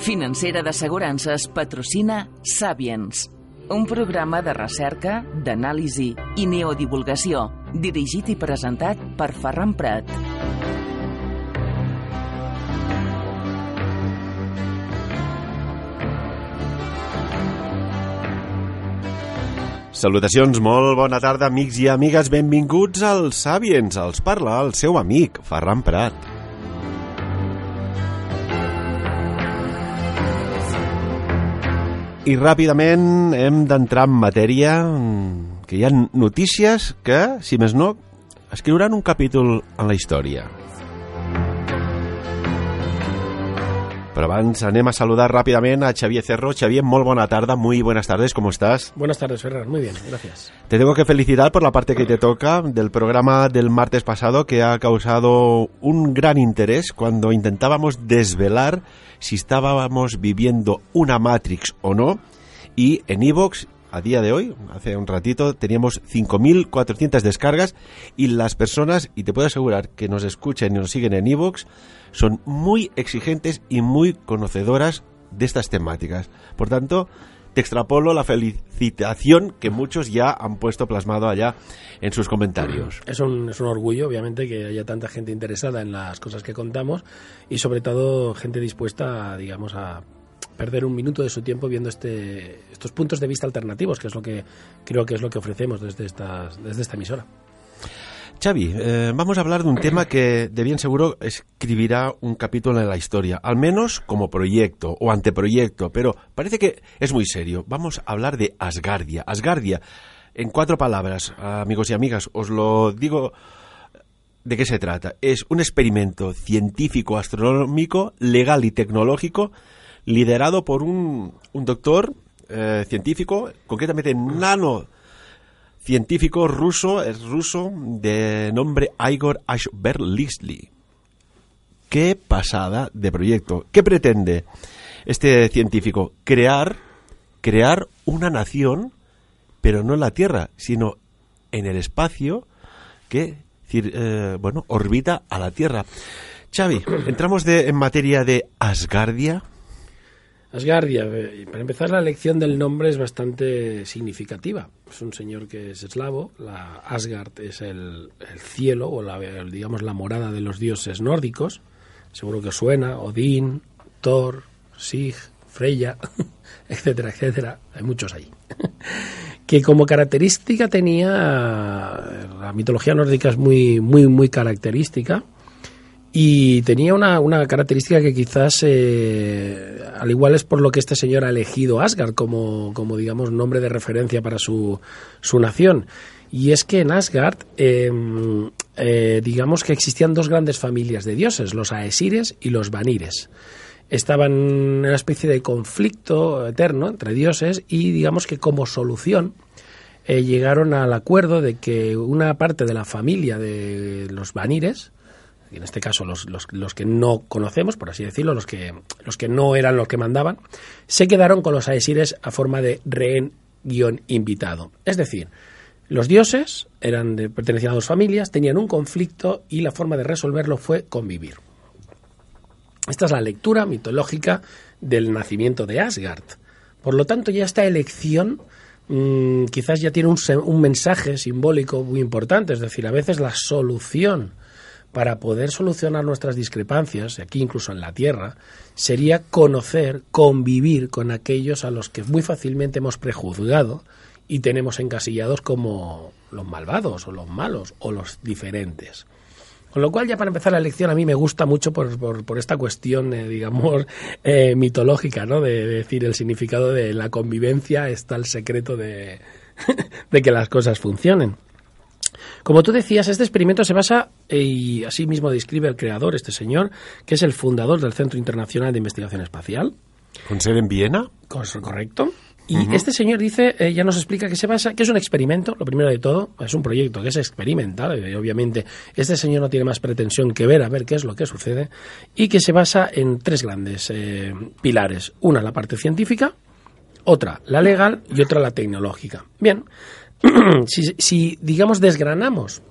Financera d'Assegurances patrocina Sapiens, un programa de recerca, d'anàlisi i neodivulgació, dirigit i presentat per Ferran Prat. Salutacions, molt bona tarda, amics i amigues. Benvinguts als Sapiens. Els parla el seu amic, Ferran Prat. I ràpidament hem d'entrar en matèria, que hi ha notícies que, si més no, escriuran un capítol en la història. Pero abans anem a saludar rápidamente a Xavier Cerro. Xavier, muy buena tarde, muy buenas tardes, ¿cómo estás? Buenas tardes, Ferran, muy bien, gracias. Te tengo que felicitar por la parte que te toca del programa del martes pasado que ha causado un gran interés cuando intentábamos desvelar si estábamos viviendo una Matrix o no. Y en Evox a día de hoy, hace un ratito, teníamos 5.400 descargas y las personas, y te puedo asegurar que nos escuchan y nos siguen en Evox, son muy exigentes y muy conocedoras de estas temáticas. Por tanto, te extrapolo la felicitación que muchos ya han puesto plasmado allá en sus comentarios. Es un, es un orgullo, obviamente, que haya tanta gente interesada en las cosas que contamos y sobre todo gente dispuesta, digamos, a perder un minuto de su tiempo viendo este, estos puntos de vista alternativos, que es lo que creo que es lo que ofrecemos desde, estas, desde esta emisora. Xavi, eh, vamos a hablar de un tema que de bien seguro escribirá un capítulo en la historia, al menos como proyecto o anteproyecto, pero parece que es muy serio. Vamos a hablar de Asgardia. Asgardia, en cuatro palabras, amigos y amigas, os lo digo de qué se trata. Es un experimento científico, astronómico, legal y tecnológico liderado por un, un doctor eh, científico, concretamente nano científico ruso, es ruso, de nombre Igor Ashberlisli. Qué pasada de proyecto. ¿Qué pretende este científico? Crear, crear una nación, pero no en la Tierra, sino en el espacio que eh, bueno, orbita a la Tierra. Xavi, entramos de, en materia de Asgardia. Asgardia, para empezar, la elección del nombre es bastante significativa. Es un señor que es eslavo, la Asgard es el, cielo o la, digamos la morada de los dioses nórdicos. Seguro que suena, Odín, Thor, Sig, Freya, etcétera, etcétera. Hay muchos ahí. que como característica tenía la mitología nórdica es muy muy muy característica y tenía una, una característica que quizás, eh, al igual es por lo que este señor ha elegido Asgard como, como digamos, nombre de referencia para su, su nación. Y es que en Asgard, em, eh, digamos que existían dos grandes familias de dioses, los Aesires y los Vanires. Estaban en una especie de conflicto eterno entre dioses y digamos que como solución eh, llegaron al acuerdo de que una parte de la familia de los Vanires, en este caso los, los, que no conocemos, por así decirlo, los que, los que no eran los que mandaban, se quedaron con los Aesires a forma de rehén-invitado. Es decir, los dioses eran pertenecían a dos familias, tenían un conflicto y la forma de resolverlo fue convivir. Esta es la lectura mitológica del nacimiento de Asgard. Por lo tanto, ya esta elección mm, quizás ya tiene un, un mensaje simbólico muy importante, es decir, a veces la solución para poder solucionar nuestras discrepancias, aquí incluso en la Tierra, sería conocer, convivir con aquellos a los que muy fácilmente hemos prejuzgado y tenemos encasillados como los malvados o los malos o los diferentes. Con lo cual, ya para empezar la lección, a mí me gusta mucho por, por, esta cuestión, eh, digamos, eh, mitológica, ¿no? De, decir el significado de la convivencia está el secreto de, de que las cosas funcionen. Como tú decías, este experimento se basa, y así mismo describe el creador, este señor, que es el fundador del Centro Internacional de Investigación Espacial. ¿Con sede en Viena? Correcto. Y este señor dice, eh, ya nos explica que se basa, que es un experimento, lo primero de todo, es un proyecto que es experimental, y obviamente este señor no tiene más pretensión que ver a ver qué es lo que sucede, y que se basa en tres grandes eh, pilares. Una, la parte científica, otra, la legal y otra, la tecnológica. Bien, si, digamos, desgranamos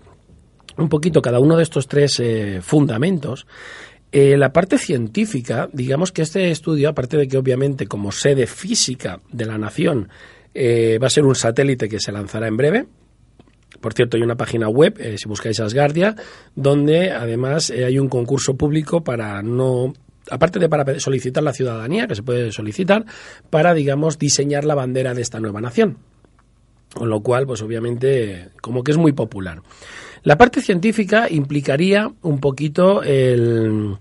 un poquito cada uno de estos tres eh, fundamentos, Eh, la parte científica, digamos que este estudio, aparte de que obviamente como sede física de la nación eh, va a ser un satélite que se lanzará en breve, por cierto, hay una página web, si buscáis Asgardia, donde además hay un concurso público para no aparte de para solicitar la ciudadanía, que se puede solicitar, para, digamos, diseñar la bandera de esta nueva nación. Con lo cual, pues obviamente, como que es muy popular. La parte científica implicaría un poquito el,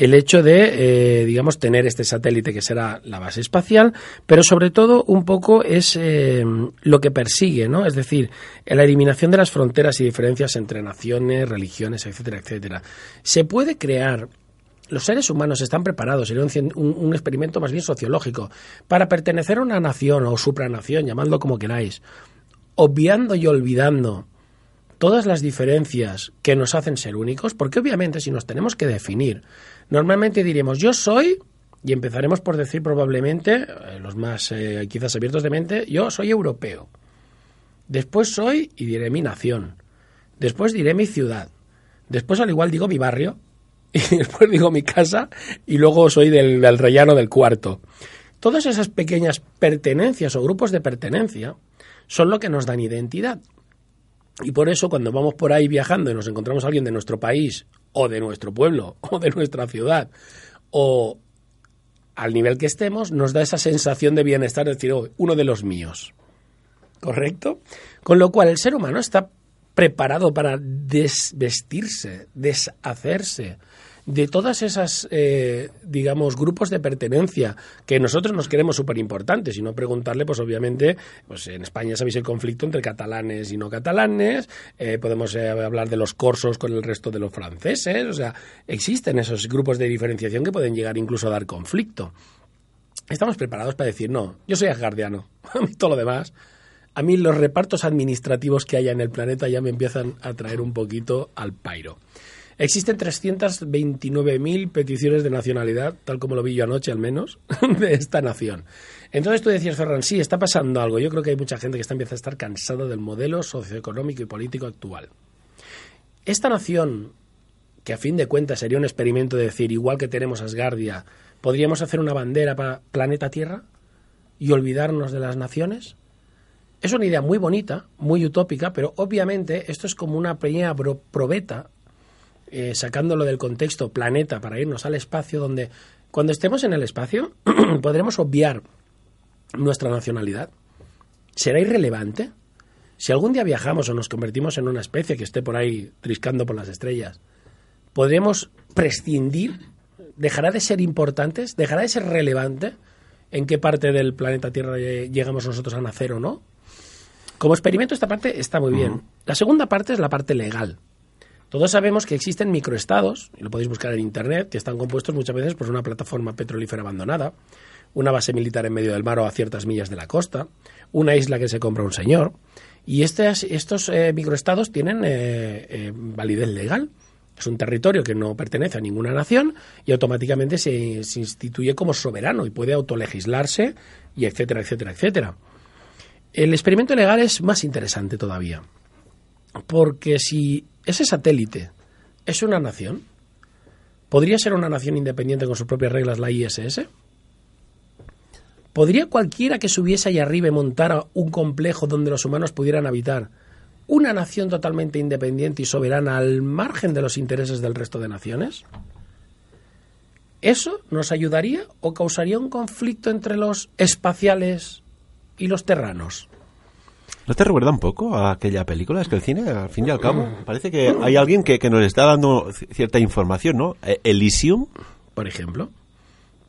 el hecho de, eh, digamos, tener este satélite que será la base espacial, pero sobre todo un poco es eh, lo que persigue, ¿no? Es decir, la eliminación de las fronteras y diferencias entre naciones, religiones, etcétera, etcétera. Se puede crear los seres humanos están preparados, sería un, un, experimento más bien sociológico, para pertenecer a una nación o supranación, llamadlo como queráis, obviando y olvidando todas las diferencias que nos hacen ser únicos, porque obviamente si nos tenemos que definir, normalmente diremos yo soy, y empezaremos por decir probablemente, eh, los más eh, quizás abiertos de mente, yo soy europeo. Después soy y diré mi nación. Después diré mi ciudad. Después al igual digo mi barrio y después digo mi casa y luego soy del, del rellano del cuarto. Todas esas pequeñas pertenencias o grupos de pertenencia son lo que nos dan identidad. Y por eso cuando vamos por ahí viajando y nos encontramos a alguien de nuestro país o de nuestro pueblo o de nuestra ciudad o al nivel que estemos, nos da esa sensación de bienestar, de decir, oh, uno de los míos. ¿Correcto? Con lo cual el ser humano está preparado para desvestirse, deshacerse de todas esas, eh, digamos, grupos de pertenencia que nosotros nos queremos súper importantes y no preguntarle, pues obviamente, pues en España sabéis el conflicto entre catalanes y no catalanes, eh, podemos eh, hablar de los corsos con el resto de los franceses, o sea, existen esos grupos de diferenciación que pueden llegar incluso a dar conflicto. Estamos preparados para decir, no, yo soy asgardiano, a mí todo lo demás a mí los repartos administrativos que haya en el planeta ya me empiezan a traer un poquito al pairo. Existen 329.000 peticiones de nacionalidad, tal como lo vi yo anoche al menos, de esta nación. Entonces tú decías, Ferran, sí, está pasando algo. Yo creo que hay mucha gente que está empieza a estar cansada del modelo socioeconómico y político actual. Esta nación, que a fin de cuentas sería un experimento de decir, igual que tenemos Asgardia, ¿podríamos hacer una bandera para planeta Tierra y olvidarnos de las naciones? Es una idea muy bonita, muy utópica, pero obviamente esto es como una pequeña probeta, eh, sacándolo del contexto planeta para irnos al espacio, donde cuando estemos en el espacio podremos obviar nuestra nacionalidad. ¿Será irrelevante? Si algún día viajamos o nos convertimos en una especie que esté por ahí triscando por las estrellas, ¿podremos prescindir? ¿Dejará de ser importantes? ¿Dejará de ser relevante en qué parte del planeta Tierra llegamos nosotros a nacer o no? Como experimento esta parte está muy bien. La segunda parte es la parte legal. Todos sabemos que existen microestados, y lo podéis buscar en Internet, que están compuestos muchas veces por una plataforma petrolífera abandonada, una base militar en medio del mar o a ciertas millas de la costa, una isla que se compra un señor. Y estos eh, microestados tienen eh, eh, validez legal. Es un territorio que no pertenece a ninguna nación y automáticamente se, se instituye como soberano y puede autolegislarse y etcétera, etcétera, etcétera. El experimento legal es más interesante todavía, porque si ese satélite es una nación, ¿podría ser una nación independiente con sus propias reglas la ISS? ¿Podría cualquiera que subiese allá arriba y montara un complejo donde los humanos pudieran habitar una nación totalmente independiente y soberana al margen de los intereses del resto de naciones? ¿Eso nos ayudaría o causaría un conflicto entre los espaciales y los terranos. ¿No te recuerda un poco a aquella película? Es que el cine, al fin y al cabo, parece que hay alguien que, nos está dando cierta información, ¿no? E, Elysium. Por ejemplo.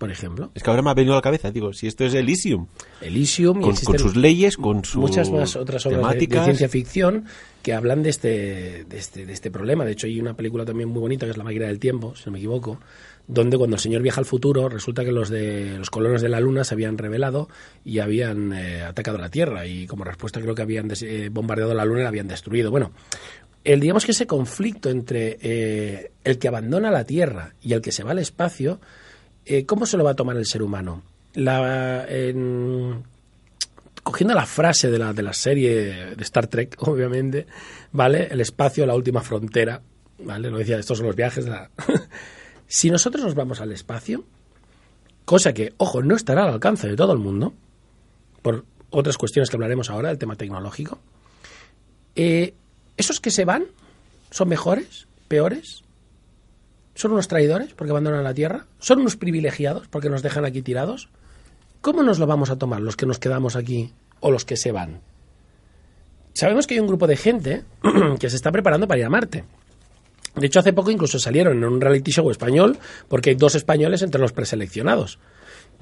Por ejemplo. Es que ahora me ha venido a la cabeza, digo, si esto es Elysium. Elysium con, con sus leyes, con sus muchas más otras obras de, ciencia ficción que hablan de este, de este, de este problema. De hecho, hay una película también muy bonita que es La máquina del tiempo, si no me equivoco, donde cuando el señor viaja al futuro resulta que los de los colonos de la luna se habían revelado y habían eh, atacado la Tierra y como respuesta creo que habían eh, bombardeado la luna y la habían destruido. Bueno, el, digamos que ese conflicto entre eh, el que abandona la Tierra y el que se va al espacio, ¿cómo se lo va a tomar el ser humano? La, cogiendo la frase de la, de la serie de Star Trek, obviamente, ¿vale? El espacio, la última frontera, ¿vale? Lo decía, estos son los viajes la... Si nosotros nos vamos al espacio, cosa que, ojo, no estará al alcance de todo el mundo, por otras cuestiones que hablaremos ahora del tema tecnológico, eh, ¿esos que se van son mejores, peores? ¿Son unos traidores porque abandonan la Tierra? ¿Son unos privilegiados porque nos dejan aquí tirados? ¿Cómo nos lo vamos a tomar los que nos quedamos aquí o los que se van? Sabemos que hay un grupo de gente que se está preparando para ir a Marte. De hecho, hace poco incluso salieron en un reality show español porque hay dos españoles entre los preseleccionados.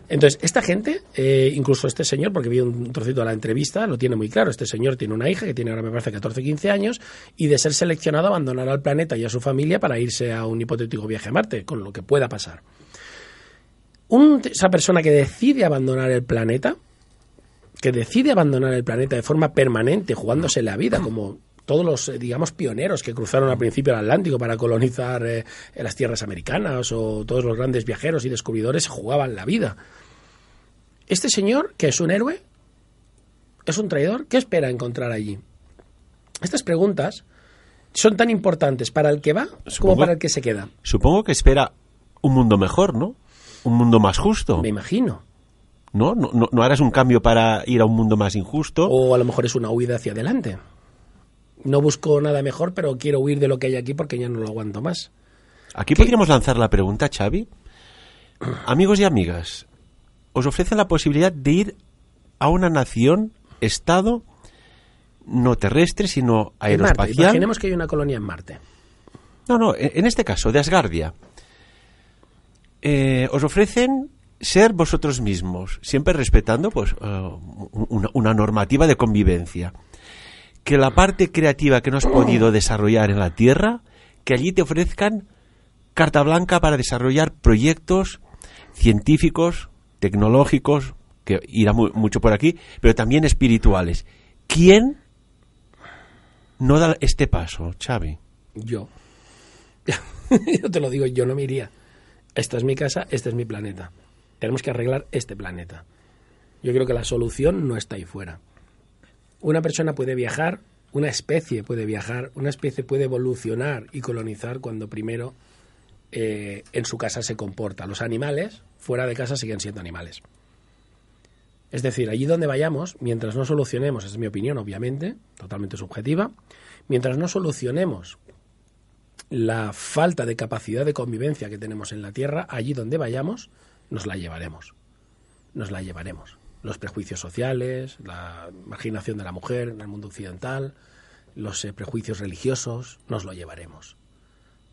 Entonces, esta gente, eh, incluso este señor, porque vi un trocito de la entrevista, lo tiene muy claro. Este señor tiene una hija que tiene ahora, me parece, 14 15 años, y de ser seleccionado abandonará al planeta y a su familia para irse a un hipotético viaje a Marte, con lo que pueda pasar. esa persona que decide abandonar el planeta, que decide abandonar el planeta de forma permanente, jugándose la vida, como todos los, eh, digamos, pioneros que cruzaron al principio el Atlántico para colonizar eh, las tierras americanas o todos los grandes viajeros y descubridores jugaban la vida. Este señor, que es un héroe, es un traidor, ¿qué espera encontrar allí? Estas preguntas son tan importantes para el que va como para el que se queda. Supongo que espera un mundo mejor, ¿no? Un mundo más justo. Me imagino. ¿No? ¿No, no, no harás un cambio para ir a un mundo más injusto? O a lo mejor es una huida hacia adelante no busco nada mejor, pero quiero huir de lo que hay aquí porque ya no lo aguanto más. Aquí podríamos lanzar la pregunta, Xavi. Amigos y amigas, os ofrecen la posibilidad de ir a una nación, estado, no terrestre, sino aeroespacial. Imaginemos que hay una colonia en Marte. No, no, en este caso, de Asgardia. Eh, os ofrecen ser vosotros mismos, siempre respetando pues, eh, una normativa de convivencia que la parte creativa que no has podido desarrollar en la Tierra, que allí te ofrezcan carta blanca para desarrollar proyectos científicos, tecnológicos, que irá mucho por aquí, pero también espirituales. ¿Quién no da este paso, Xavi? Yo. yo te lo digo, yo no me iría. Esta es mi casa, este es mi planeta. Tenemos que arreglar este planeta. Yo creo que la solución no está ahí fuera. Una persona puede viajar, una especie puede viajar, una especie puede evolucionar y colonizar cuando primero eh, en su casa se comporta. Los animales fuera de casa siguen siendo animales. Es decir, allí donde vayamos, mientras no solucionemos, es mi opinión obviamente, totalmente subjetiva, mientras no solucionemos la falta de capacidad de convivencia que tenemos en la Tierra, allí donde vayamos, nos la llevaremos. Nos la llevaremos los prejuicios sociales, la marginación de la mujer en el mundo occidental, los eh, prejuicios religiosos, nos lo llevaremos.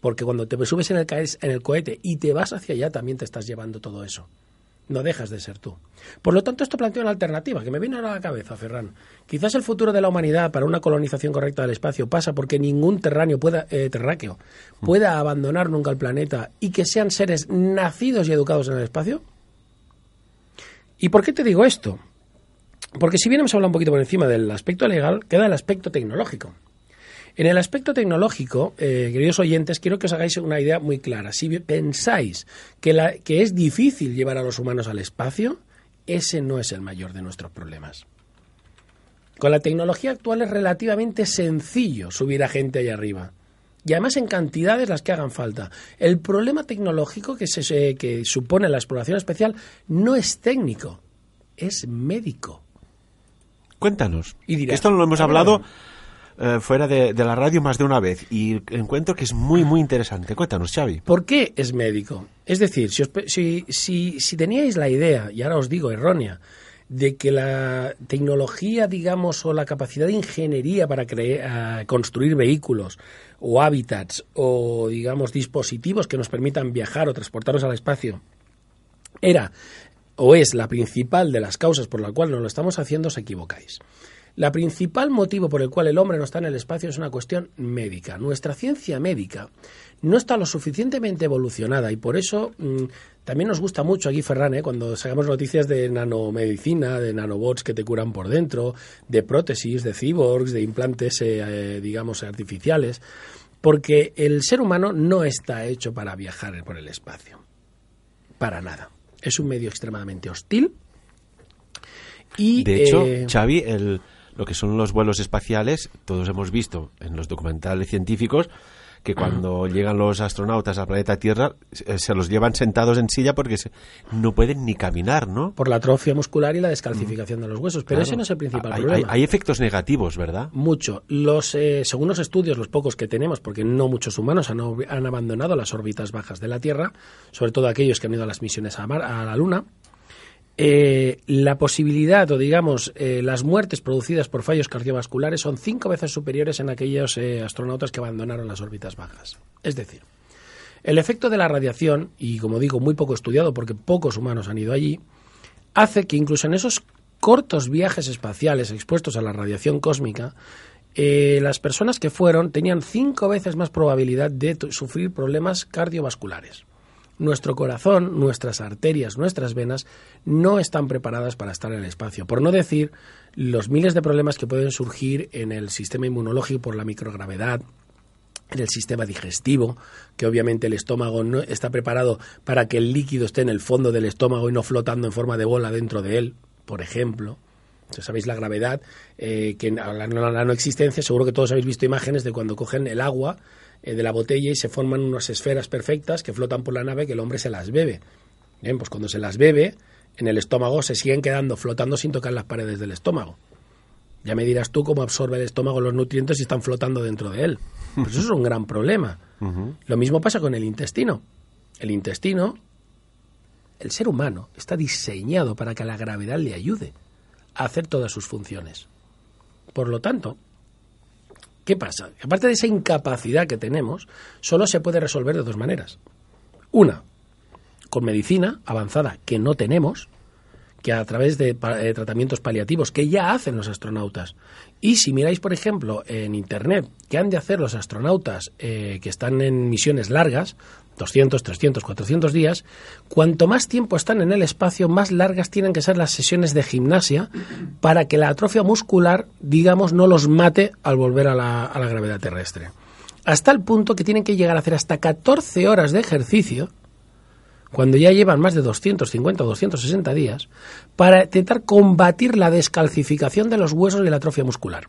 Porque cuando te subes en el, en el cohete y te vas hacia allá, también te estás llevando todo eso. No dejas de ser tú. Por lo tanto, esto plantea una alternativa que me viene ahora a la cabeza, Ferran. Quizás el futuro de la humanidad para una colonización correcta del espacio pasa porque ningún terráneo pueda, eh, terráqueo pueda abandonar nunca el planeta y que sean seres nacidos y educados en el espacio. ¿Y por qué te digo esto? Porque si bien hemos hablado un poquito por encima del aspecto legal, queda el aspecto tecnológico. En el aspecto tecnológico, eh, queridos oyentes, quiero que os hagáis una idea muy clara. Si pensáis que, que es difícil llevar a los humanos al espacio, ese no es el mayor de nuestros problemas. Con la tecnología actual es relativamente sencillo subir a gente allá arriba y además en cantidades las que hagan falta. El problema tecnológico que, se, que supone la exploración espacial no es técnico, es médico. Cuéntanos. Y Esto lo hemos hablado eh, fuera de, la radio más de una vez y encuentro que es muy, muy interesante. Cuéntanos, Xavi. ¿Por qué es médico? Es decir, si, si, si, si teníais la idea, y ahora os digo errónea, de que la tecnología, digamos, o la capacidad de ingeniería para crear, construir vehículos o hábitats o, digamos, dispositivos que nos permitan viajar o transportarnos al espacio era o es la principal de las causas por la cual no lo estamos haciendo, os equivocáis. La principal motivo por el cual el hombre no está en el espacio es una cuestión médica. Nuestra ciencia médica no está lo suficientemente evolucionada y por eso mm, también nos gusta mucho aquí, Ferran, ¿eh? cuando sacamos noticias de nanomedicina, de nanobots que te curan por dentro, de prótesis, de cyborgs, de implantes, eh, eh, digamos, artificiales, porque el ser humano no está hecho para viajar por el espacio. Para nada. Es un medio extremadamente hostil. Y, de hecho, Xavi, lo que son los vuelos espaciales, todos hemos visto en los documentales científicos que cuando llegan los astronautas al planeta Tierra eh, se los llevan sentados en silla porque se- no pueden ni caminar, ¿no? Por la atrofia muscular y la descalcificación de los huesos. Pero Claro. ese no es el principal hay, problema. hay- hay efectos negativos, ¿verdad? Mucho. Los, eh, según los estudios, los pocos que tenemos, porque no muchos humanos han, han abandonado las órbitas bajas de la Tierra, sobre todo aquellos que han ido a las misiones a, Mar- a la Luna, eh, la posibilidad o digamos eh, las muertes producidas por fallos cardiovasculares son cinco veces superiores en aquellos eh, astronautas que abandonaron las órbitas bajas. Es decir, el efecto de la radiación, y como digo, muy poco estudiado porque pocos humanos han ido allí, hace que incluso en esos cortos viajes espaciales expuestos a la radiación cósmica, las personas que fueron tenían cinco veces más probabilidad de sufrir problemas cardiovasculares. Nuestro corazón, nuestras arterias, nuestras venas no están preparadas para estar en el espacio. Por no decir los miles de problemas que pueden surgir en el sistema inmunológico por la microgravedad, en el sistema digestivo, que obviamente el estómago no está preparado para que el líquido esté en el fondo del estómago y no flotando en forma de bola dentro de él, por ejemplo. Entonces, sabéis la gravedad, eh, que la no existencia, seguro que todos habéis visto imágenes de cuando cogen el agua eh, de la botella y se forman unas esferas perfectas que flotan por la nave que el hombre se las bebe. Bien, pues cuando se las bebe, en el estómago se siguen quedando flotando sin tocar las paredes del estómago. Ya me dirás tú cómo absorbe el estómago los nutrientes y están flotando dentro de él. Pues eso es un gran problema. Lo mismo pasa con el intestino. El intestino, el ser humano, está diseñado para que la gravedad le ayude a hacer todas sus funciones. Por lo tanto, ¿qué pasa? Aparte de esa incapacidad que tenemos, solo se puede resolver de dos maneras. Una, con medicina avanzada que no tenemos, que a través de eh, tratamientos paliativos que ya hacen los astronautas. Y si miráis, por ejemplo, en Internet, qué han de hacer los astronautas eh, que están en misiones largas, 200, 300, 400 días, cuanto más tiempo están en el espacio, más largas tienen que ser las sesiones de gimnasia para que la atrofia muscular, digamos, no los mate al volver a la, a la gravedad terrestre. Hasta el punto que tienen que llegar a hacer hasta 14 horas de ejercicio cuando ya llevan más de 250 o 260 días, para intentar combatir la descalcificación de los huesos y la atrofia muscular.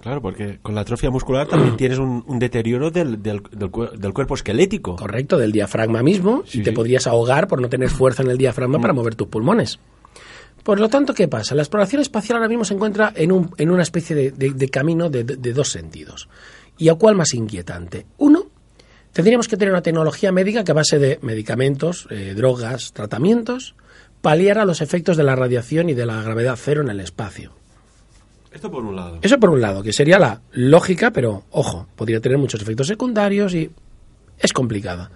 Claro, porque con la atrofia muscular también tienes un, un deterioro del, del, del cuer- del cuerpo esquelético. Correcto, del diafragma mismo, Sí, y te sí. podrías ahogar por no tener fuerza en el diafragma para mover tus pulmones. Por lo tanto, ¿qué pasa? La exploración espacial ahora mismo se encuentra en, un- en una especie de, de- de camino de dos sentidos. ¿Y a cuál más inquietante? Uno, tendríamos que tener una tecnología médica que a base de medicamentos, eh, drogas, tratamientos, paliara los efectos de la radiación y de la gravedad cero en el espacio. Esto por un lado. Eso por un lado, que sería la lógica, pero ojo, podría tener muchos efectos secundarios y es complicada.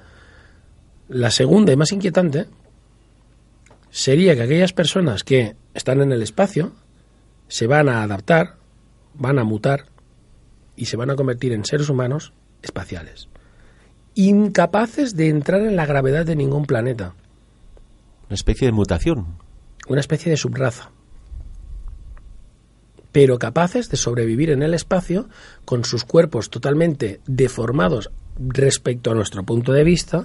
La segunda y más inquietante sería que aquellas personas que están en el espacio se van a adaptar, van a mutar y se van a convertir en seres humanos espaciales, incapaces de entrar en la gravedad de ningún planeta, Una especie de mutación. una especie de subraza, pero capaces de sobrevivir en el espacio con sus cuerpos totalmente deformados respecto a nuestro punto de vista,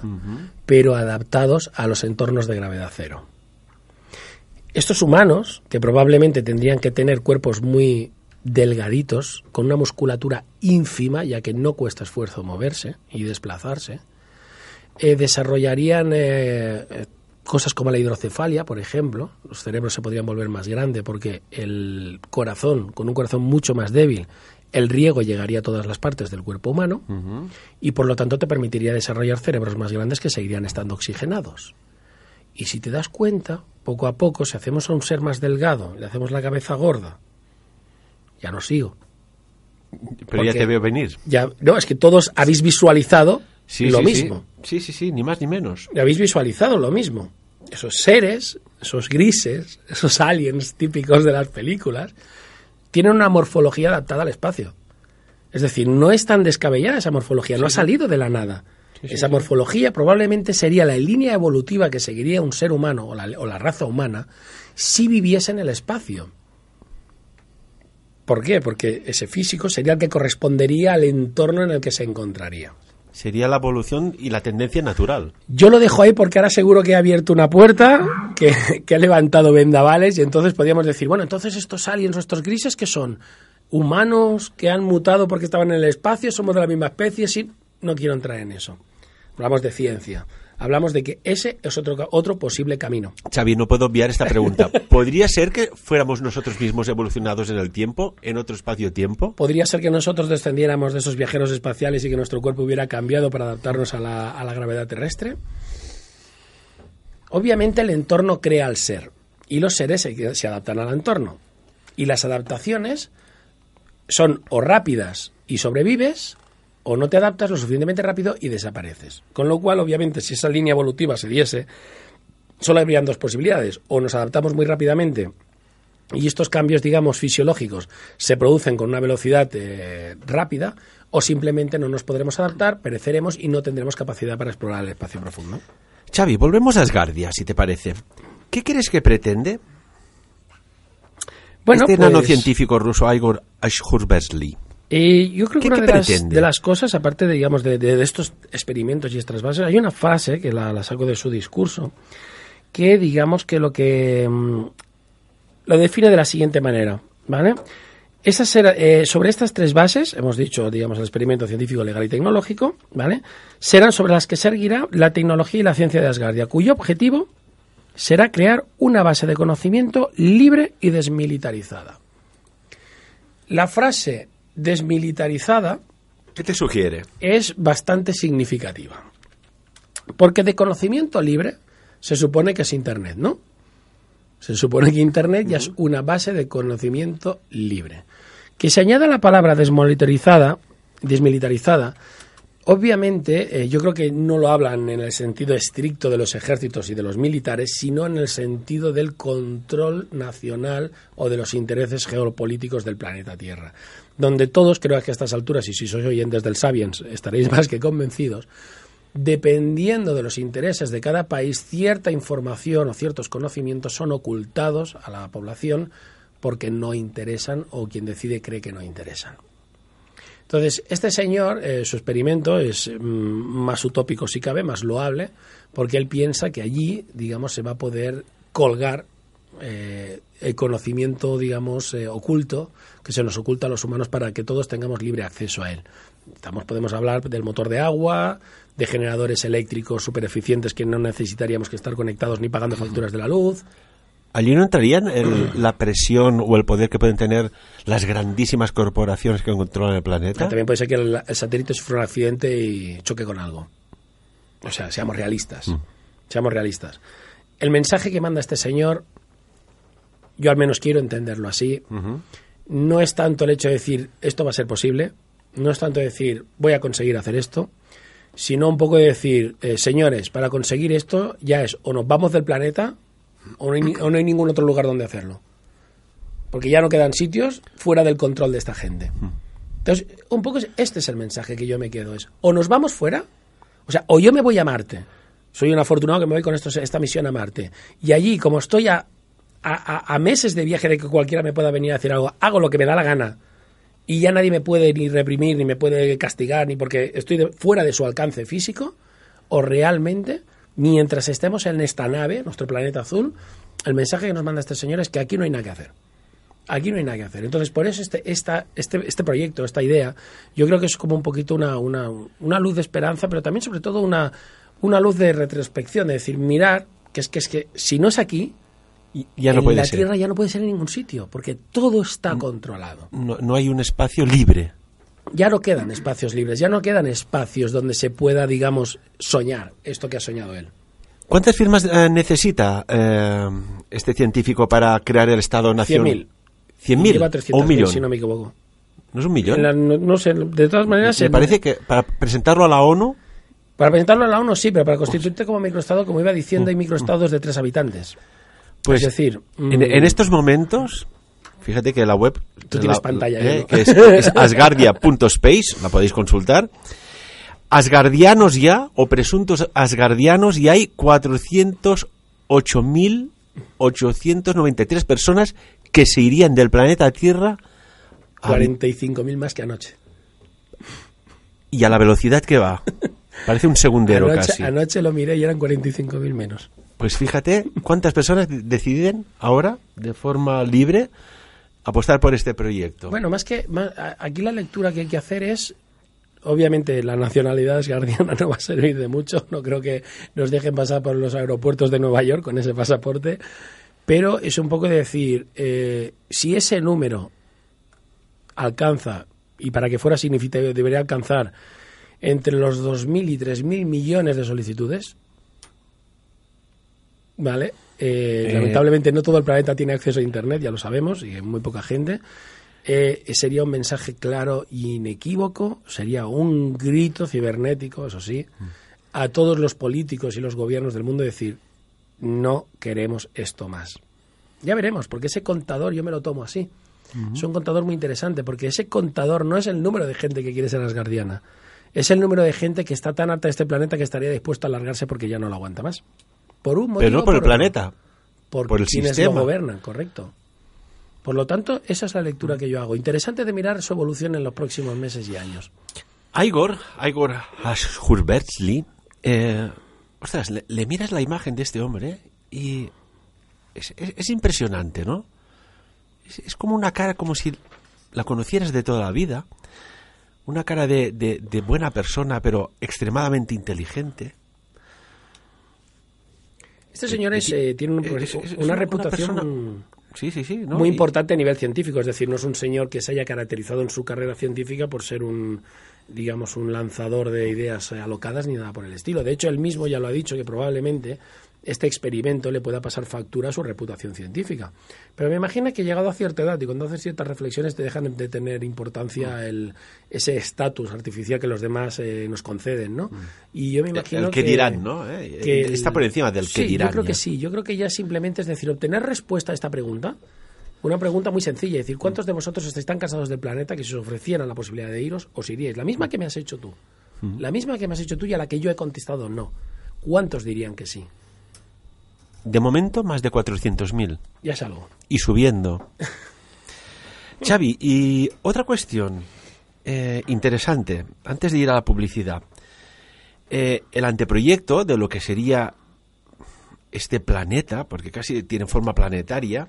pero adaptados a los entornos de gravedad cero. Estos humanos, que probablemente tendrían que tener cuerpos muy delgaditos, con una musculatura ínfima, ya que no cuesta esfuerzo moverse y desplazarse, eh, desarrollarían eh, cosas como la hidrocefalia, por ejemplo. Los cerebros se podrían volver más grandes porque el corazón, con un corazón mucho más débil, el riego llegaría a todas las partes del cuerpo humano y por lo tanto te permitiría desarrollar cerebros más grandes que seguirían estando oxigenados. Y si te das cuenta, poco a poco, si hacemos a un ser más delgado, le hacemos la cabeza gorda, ya no sigo. Pero ya te veo venir. Ya, no, es que todos habéis visualizado Sí, lo sí, mismo. Sí. sí, sí, sí, ni más ni menos. habéis visualizado lo mismo. Esos seres, esos grises, esos aliens típicos de las películas, tienen una morfología adaptada al espacio. Es decir, no es tan descabellada esa morfología, no ha salido de la nada. esa morfología probablemente sería la línea evolutiva que seguiría un ser humano o la, o la raza humana si viviese en el espacio. ¿Por qué? Porque ese físico sería el que correspondería al entorno en el que se encontraría. Sería la evolución y la tendencia natural. Yo lo dejo ahí porque ahora seguro que he abierto una puerta, que, que he levantado vendavales y entonces podríamos decir, bueno, entonces estos aliens o estos grises que son humanos que han mutado porque estaban en el espacio, somos de la misma especie, sí. no quiero entrar en eso. Hablamos de ciencia. Hablamos de que ese es otro, otro posible camino. Xavi, no puedo obviar esta pregunta. ¿Podría ser que fuéramos nosotros mismos evolucionados en el tiempo, en otro espacio-tiempo? ¿Podría ser que nosotros descendiéramos de esos viajeros espaciales y que nuestro cuerpo hubiera cambiado para adaptarnos a la, a la gravedad terrestre? Obviamente el entorno crea al ser y los seres se, se adaptan al entorno. Y las adaptaciones son o rápidas y sobrevives o no te adaptas lo suficientemente rápido y desapareces. Con lo cual, obviamente, si esa línea evolutiva se diese, solo habrían dos posibilidades. O nos adaptamos muy rápidamente y estos cambios, digamos, fisiológicos se producen con una velocidad eh, rápida, o simplemente no nos podremos adaptar, pereceremos y no tendremos capacidad para explorar el espacio profundo. Xavi, volvemos a Asgardia, si te parece. ¿Qué crees que pretende Bueno, este pues, nanocientífico ruso Igor Ashurbersky? Eh, yo creo ¿Qué- que una de las, de las cosas, aparte de, digamos, de, de- de estos experimentos y estas bases, hay una frase que la, la saco de su discurso, que digamos que lo que mm, lo define de la siguiente manera, ¿vale? Esas era- eh, sobre estas tres bases, hemos dicho, digamos, el experimento científico, legal y tecnológico, ¿vale? Serán sobre las que seguirá la tecnología y la ciencia de Asgardia, cuyo objetivo será crear una base de conocimiento libre y desmilitarizada. La frase desmilitarizada ¿Qué te sugiere? es bastante significativa. Porque de conocimiento libre se supone que es Internet, ¿no? Se supone que Internet ya es una base de conocimiento libre. Que se añada la palabra desmilitarizada, desmilitarizada obviamente eh, yo creo que no lo hablan en el sentido estricto de los ejércitos y de los militares, sino en el sentido del control nacional o de los intereses geopolíticos del planeta Tierra. Donde todos, creo que a estas alturas, y si sois oyentes del Sapiens, estaréis más que convencidos, dependiendo de los intereses de cada país, cierta información o ciertos conocimientos son ocultados a la población porque no interesan o quien decide cree que no interesan. Entonces, este señor, eh, su experimento es mm, más utópico si cabe, más loable, porque él piensa que allí, digamos, se va a poder colgar eh, el conocimiento, digamos, eh, oculto, que se nos oculta a los humanos para que todos tengamos libre acceso a él. Estamos, podemos hablar del motor de agua, de generadores eléctricos super eficientes que no necesitaríamos que estar conectados ni pagando facturas de la luz. ¿Allí no entrarían el- la presión o el poder que pueden tener las grandísimas corporaciones que controlan el planeta? También puede ser que el, el satélite sufra un accidente y choque con algo. O sea, seamos realistas. Seamos realistas. El mensaje que manda este señor, yo al menos quiero entenderlo así, no es tanto el hecho de decir esto va a ser posible, no es tanto decir voy a conseguir hacer esto, sino un poco de decir, eh, señores, para conseguir esto ya es o nos vamos del planeta o no, hay, o no hay ningún otro lugar donde hacerlo. Porque ya no quedan sitios fuera del control de esta gente. Entonces, un poco es- este es el mensaje que yo me quedo. Es, o nos vamos fuera, o sea, o yo me voy a Marte. Soy un afortunado que me voy con estos- esta misión a Marte. Y allí, como estoy a, a- meses de viaje de que cualquiera me pueda venir a decir algo, hago lo que me da la gana. Y ya nadie me puede ni reprimir, ni me puede castigar, ni porque estoy de- fuera de su alcance físico. O realmente, mientras estemos en esta nave, nuestro planeta azul, el mensaje que nos manda este señor es que aquí no hay nada que hacer. Aquí no hay nada que hacer. Entonces, por eso este, esta, este, este proyecto, esta idea, yo creo que es como un poquito una, una, una luz de esperanza, pero también sobre todo una, una luz de retrospección, de decir, mirar, que es que, es que si no es aquí, Y- Ya no en puede la ser. Tierra ya no puede ser en ningún sitio, porque todo está controlado. No, no hay un espacio libre. Ya no quedan espacios libres, ya no quedan espacios donde se pueda, digamos, soñar esto que ha soñado él. ¿Cuántas firmas eh, necesita eh, este científico para crear el Estado-nación? 100.000. ¿100.000? Lleva ¿O 300.000, un millón? si no me equivoco. ¿No es un millón? La- no, no sé, de todas maneras... Me parece que para presentarlo a la ONU... Para presentarlo a la ONU sí, pero para constituirte como microestado, como iba diciendo, hay microestados de tres habitantes. Pues, es decir, en, mm, en estos momentos, fíjate que la web... Tú tienes la- pantalla, eh, no. que es, es asgardia.space, la podéis consultar. Asgardianos ya, o presuntos asgardianos, y hay 408.893 personas que se irían del planeta Tierra a- 45.000 más que anoche. y a la velocidad que va. Parece un segundero Anoche, casi. anoche lo miré y eran 45.000 menos. Pues fíjate cuántas personas de- deciden ahora, de forma libre, apostar por este proyecto. Bueno, más que más- aquí la lectura que hay que hacer es obviamente la nacionalidad esgardiana no va a servir de mucho. No creo que nos dejen pasar por los aeropuertos de Nueva York con ese pasaporte. Pero es un poco de decir, eh, si ese número alcanza, y para que fuera significativo debería alcanzar entre los 2.000 y 3.000 millones de solicitudes, ¿vale? Eh, Eh. Lamentablemente no todo el planeta tiene acceso a Internet, ya lo sabemos, y muy poca gente. Eh, sería un mensaje claro y inequívoco, sería un grito cibernético, eso sí, a todos los políticos y los gobiernos del mundo decir, no queremos esto más. Ya veremos, porque ese contador yo me lo tomo así. Es un contador muy interesante, porque ese contador no es el número de gente que quiere ser asgardiana, es el número de gente que está tan harta de este planeta que estaría dispuesto a largarse porque ya no lo aguanta más. Por un motivo Pero no por el otro. planeta. por, por el quienes sistema. lo gobernan, correcto. Por lo tanto, esa es la lectura que yo hago. Interesante de mirar su evolución en los próximos meses y años. Igor, Igor Ashurbertsli, eh, ostras, le, le miras la imagen de este hombre y es, es- es impresionante, ¿no? Es, es como una cara como si la conocieras de toda la vida, una cara de, de- de buena persona, pero extremadamente inteligente. Este señor es, eh, tiene un- Es- una, una reputación persona- Sí, sí, sí. ¿no? muy Y- importante a nivel científico. Es decir, no es un señor que se haya caracterizado en su carrera científica por ser un, digamos, un lanzador de ideas alocadas ni nada por el estilo. De hecho, él mismo ya lo ha dicho que probablemente este experimento le pueda pasar factura a su reputación científica. Pero me imagino que llegado a cierta edad y cuando haces ciertas reflexiones te dejan de tener importancia el, ese estatus artificial que los demás eh, nos conceden, ¿no? Y yo me imagino el que dirán, ¿no? Eh, está por encima del que sí, dirán Yo creo ya. que sí. Yo creo que ya simplemente es decir, obtener respuesta a esta pregunta. Una pregunta muy sencilla, es decir, ¿cuántos de vosotros estáis tan cansados del planeta que si os ofrecieran la posibilidad de iros, os iríais? La misma que me has hecho tú. La misma que me has hecho tú y a la que yo he contestado no. ¿Cuántos dirían que sí? De momento, más de 400.000. Ya es algo. y subiendo. Xavi, y otra cuestión eh, interesante, antes de ir a la publicidad. Eh, el anteproyecto de lo que sería este planeta, porque casi tiene forma planetaria,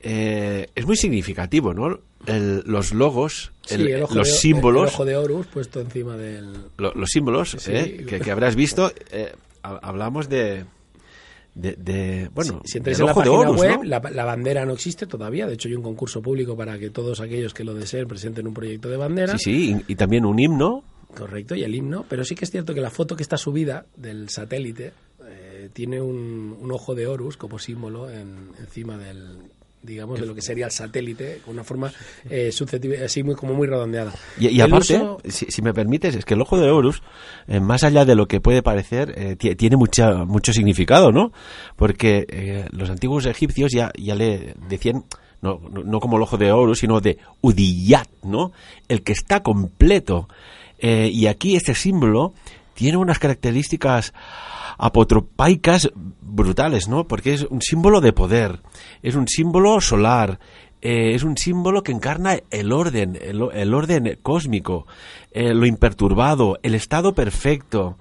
eh, es muy significativo, ¿no? El- los logos, Sí, el- los de- símbolos, El ojo de Horus puesto encima del... lo- los símbolos Sí. eh, que, que habrás visto, eh, ha- hablamos de, de, de, bueno, Si entráis del en la página Horus, web, ¿no? la, la bandera no existe todavía. De hecho, hay un concurso público para que todos aquellos que lo deseen presenten un proyecto de bandera. Sí, sí, y, y también un himno. Correcto, y el himno. Pero sí que es cierto que la foto que está subida del satélite eh, tiene un, un ojo de Horus como símbolo en- encima del digamos de lo que sería el satélite con una forma eh, susceptible- así muy como muy redondeada Y, y aparte, uso- si, si me permites, es que el ojo de Horus, eh, más allá de lo que puede parecer, eh, ti- tiene mucha, mucho significado, ¿no? Porque eh, los antiguos egipcios ya, ya le decían, no, no, no como el ojo de Horus, sino de Udiyat, ¿no? El que está completo. Y aquí este símbolo tiene unas características apotropaicas brutales, ¿no? Porque es un símbolo de poder, es un símbolo solar, eh, es un símbolo que encarna el orden, el, el orden cósmico, eh, lo imperturbado, el estado perfecto.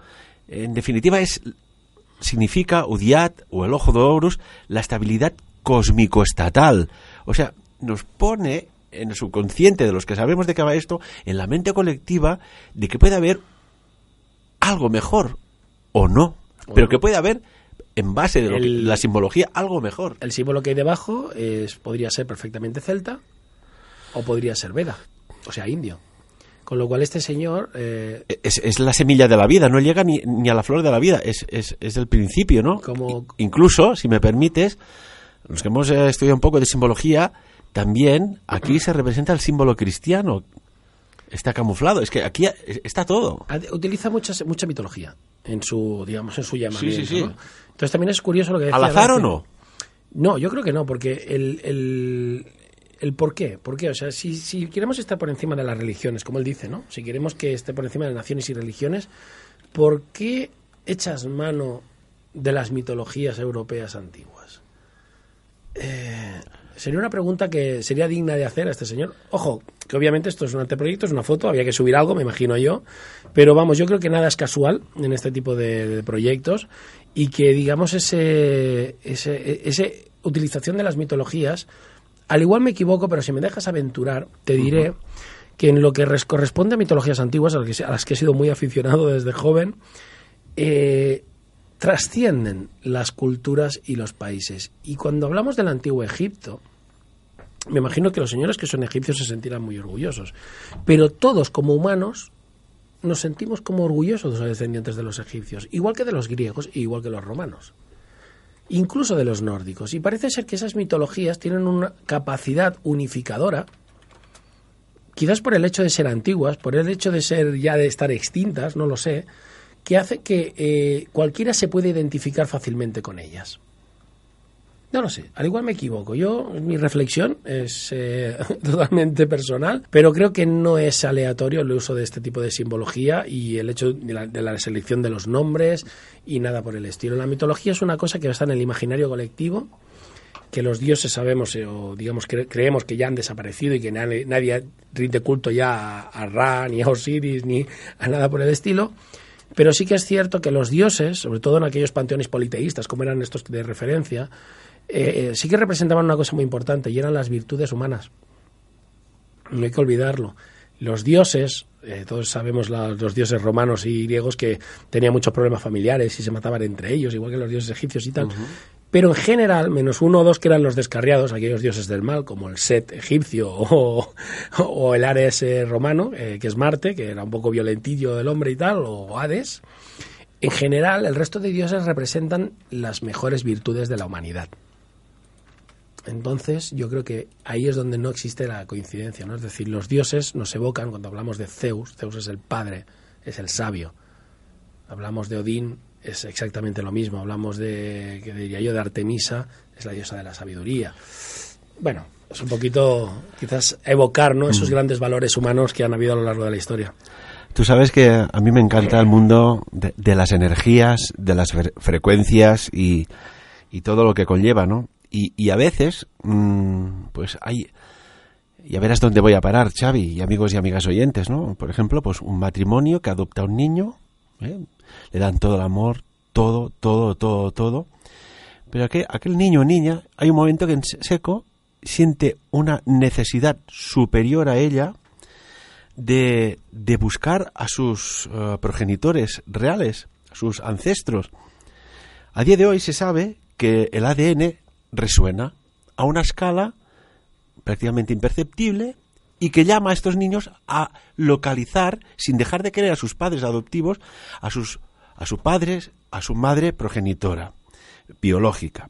En definitiva, es significa Udiat o el ojo de Horus la estabilidad cósmico-estatal. O sea, nos pone en el subconsciente de los que sabemos de qué va esto, en la mente colectiva, de que puede haber algo mejor o no, pero que puede haber en base de lo que- la simbología algo mejor. el símbolo que hay debajo es podría ser perfectamente celta o podría ser veda o sea indio con lo cual este señor eh, Es, es la semilla de la vida, no llega ni, ni a la flor de la vida, es, es, es el principio, ¿no? Como- Incluso, si me permites, los que hemos eh, estudiado un poco de simbología, también aquí se representa el símbolo cristiano. Está camuflado, es que aquí está todo. utiliza mucha mucha mitología en su digamos en su llamamiento sí. ¿no? entonces también es curioso lo que decía ¿Al azar o no? No, yo creo que no, porque el, el, el por qué. ¿Por qué? O sea, si, si queremos estar por encima de las religiones, como él dice, ¿no? Si queremos que esté por encima de naciones y religiones, ¿por qué echas mano de las mitologías europeas antiguas? Eh, sería una pregunta que sería digna de hacer a este señor. Ojo, que obviamente esto es un anteproyecto, es una foto, había que subir algo, me imagino yo. Pero vamos, yo creo que nada es casual en este tipo de, de proyectos y que, digamos, ese, ese, ese utilización de las mitologías, al igual me equivoco, pero si me dejas aventurar, te diré que en lo que corresponde a mitologías antiguas, a las que, he sido muy aficionado desde joven, eh, trascienden las culturas y los países. Y cuando hablamos del antiguo Egipto, me imagino que los señores que son egipcios se sentirán muy orgullosos. Pero todos como humanos nos sentimos como orgullosos de los descendientes de los egipcios, igual que de los griegos e igual que los romanos, incluso de los nórdicos. Y parece ser que esas mitologías tienen una capacidad unificadora, quizás por el hecho de ser antiguas, por el hecho de ser ya de estar extintas, no lo sé, que hace que eh, cualquiera se pueda identificar fácilmente con ellas. No lo sé, al igual me equivoco. Yo, mi reflexión es eh, totalmente personal, pero creo que no es aleatorio el uso de este tipo de simbología y el hecho de la, selección de los nombres y nada por el estilo. La mitología es una cosa que está en el imaginario colectivo, que los dioses sabemos eh, o digamos creemos que ya han desaparecido y que nadie, rinde culto ya a Ra, ni a Osiris, ni a nada por el estilo. Pero sí que es cierto que los dioses, sobre todo en aquellos panteones politeístas, como eran estos de referencia, eh, sí que representaban una cosa muy importante y eran las virtudes humanas. No hay que olvidarlo. Los dioses, eh, todos sabemos los dioses romanos y griegos que tenían muchos problemas familiares y se mataban entre ellos, igual que los dioses egipcios y tal. Pero en general, menos uno o dos que eran los descarriados, aquellos dioses del mal, como el Set egipcio o, el Ares eh, romano, que es Marte, que era un poco violentillo del hombre y tal, o Hades, en general el resto de dioses representan las mejores virtudes de la humanidad. Entonces, yo creo que ahí es donde no existe la coincidencia, ¿no? Es decir, los dioses nos evocan cuando hablamos de Zeus, Zeus es el padre, es el sabio. Hablamos de Odín, es exactamente lo mismo. Hablamos de, que diría yo, de Artemisa, es la diosa de la sabiduría. Bueno, es un poquito, quizás, evocar, ¿no? Esos mm. grandes valores humanos que han habido a lo largo de la historia. Tú sabes que a mí me encanta el mundo de, las energías, de las frecuencias y, y todo lo que conlleva, ¿no? Y, a veces, mm, pues hay... Ya verás dónde voy a parar, Xavi, y amigos y amigas oyentes, ¿no? Por ejemplo, pues un matrimonio que adopta a un niño, ¿eh? Le dan todo el amor, todo, todo, todo, todo. Pero aquel, aquel niño o niña, hay un momento que en seco siente una necesidad superior a ella de, de buscar a sus eh, progenitores reales, a sus ancestros. A día de hoy se sabe que el ADN resuena a una escala prácticamente imperceptible y que llama a estos niños a localizar, sin dejar de querer a sus padres adoptivos, a sus, a sus padres, a su madre progenitora, biológica.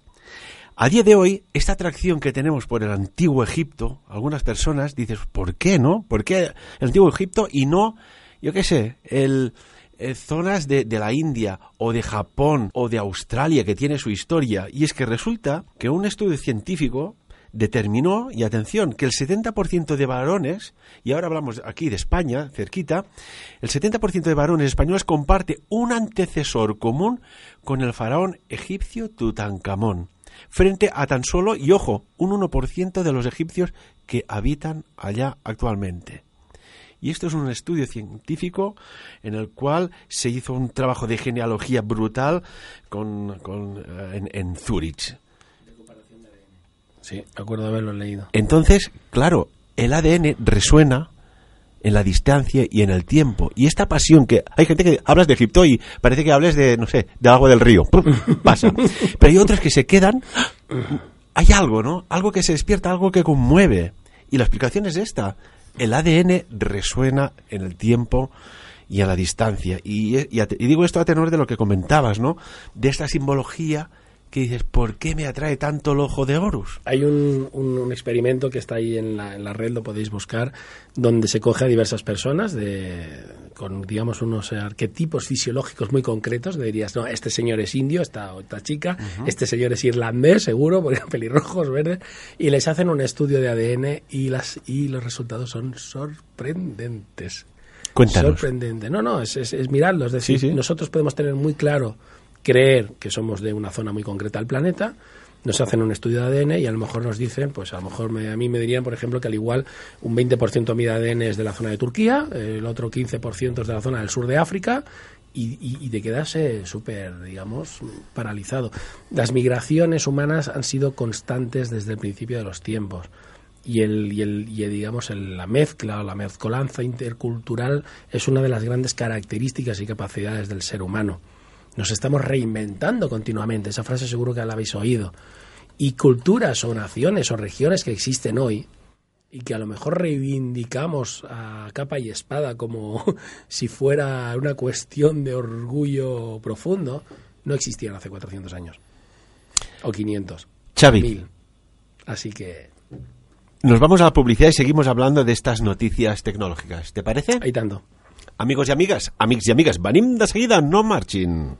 A día de hoy, esta atracción que tenemos por el antiguo Egipto, algunas personas dicen, ¿por qué no? ¿Por qué el antiguo Egipto y no, yo qué sé, el, eh, zonas de, de, la India o de Japón o de Australia que tiene su historia. Y es que resulta que un estudio científico determinó, y atención, que el 70% de varones, y ahora hablamos aquí de España, cerquita, el 70% de varones españoles comparte un antecesor común con el faraón egipcio Tutankamón, frente a tan solo, y ojo, un 1% de los egipcios que habitan allá actualmente. Y esto es un estudio científico en el cual se hizo un trabajo de genealogía brutal con, eh, en, Zurich. Sí, acuerdo haberlo leído. Entonces, claro, el ADN resuena en la distancia y en el tiempo. Y esta pasión que hay gente que hablas de Egipto y parece que hables de, no sé, de agua del río. Pasa. Pero hay otras que se quedan. Hay algo, ¿no? Algo que se despierta, algo que conmueve. Y la explicación es esta el ADN resuena en el tiempo y a la distancia. Y, digo esto a tenor de lo que comentabas, ¿no? De esta simbología que dices, ¿por qué me atrae tanto el ojo de Horus? Hay un, experimento que está ahí en la, en la, red, lo podéis buscar, donde se coge a diversas personas de, con, digamos, unos arquetipos fisiológicos muy concretos, dirías, no, este señor es indio, esta, esta chica, este señor es irlandés, seguro, porque pelirrojos, verdes, y les hacen un estudio de ADN y, las, y los resultados son sorprendentes. Cuéntanos. Sorprendente. No, no, es, es, mirarlo. Es decir, nosotros podemos tener muy claro creer que somos de una zona muy concreta del planeta, nos hacen un estudio de ADN y a lo mejor nos dicen, pues a lo mejor a mí me dirían, por ejemplo, que al igual un 20% de mi ADN es de la zona de Turquía, el otro 15% es de la zona del sur de África y, y, de quedarse súper, digamos, paralizado. Las migraciones humanas han sido constantes desde el principio de los tiempos. y, el, y, el, y digamos el, la mezcla o la mezcolanza intercultural es una de las grandes características y capacidades del ser humano. Nos estamos reinventando continuamente, esa frase seguro que la habéis oído. Y culturas o naciones o regiones que existen hoy y que a lo mejor reivindicamos a capa y espada como si fuera una cuestión de orgullo profundo, no existían hace 400 años. O 500. Xavi. Mil. Así que Nos vamos a la publicidad y seguimos hablando de estas noticias tecnológicas. ¿Te parece? hay tanto. Amigos i amigues, amics i amigues, venim de seguida, no marxin.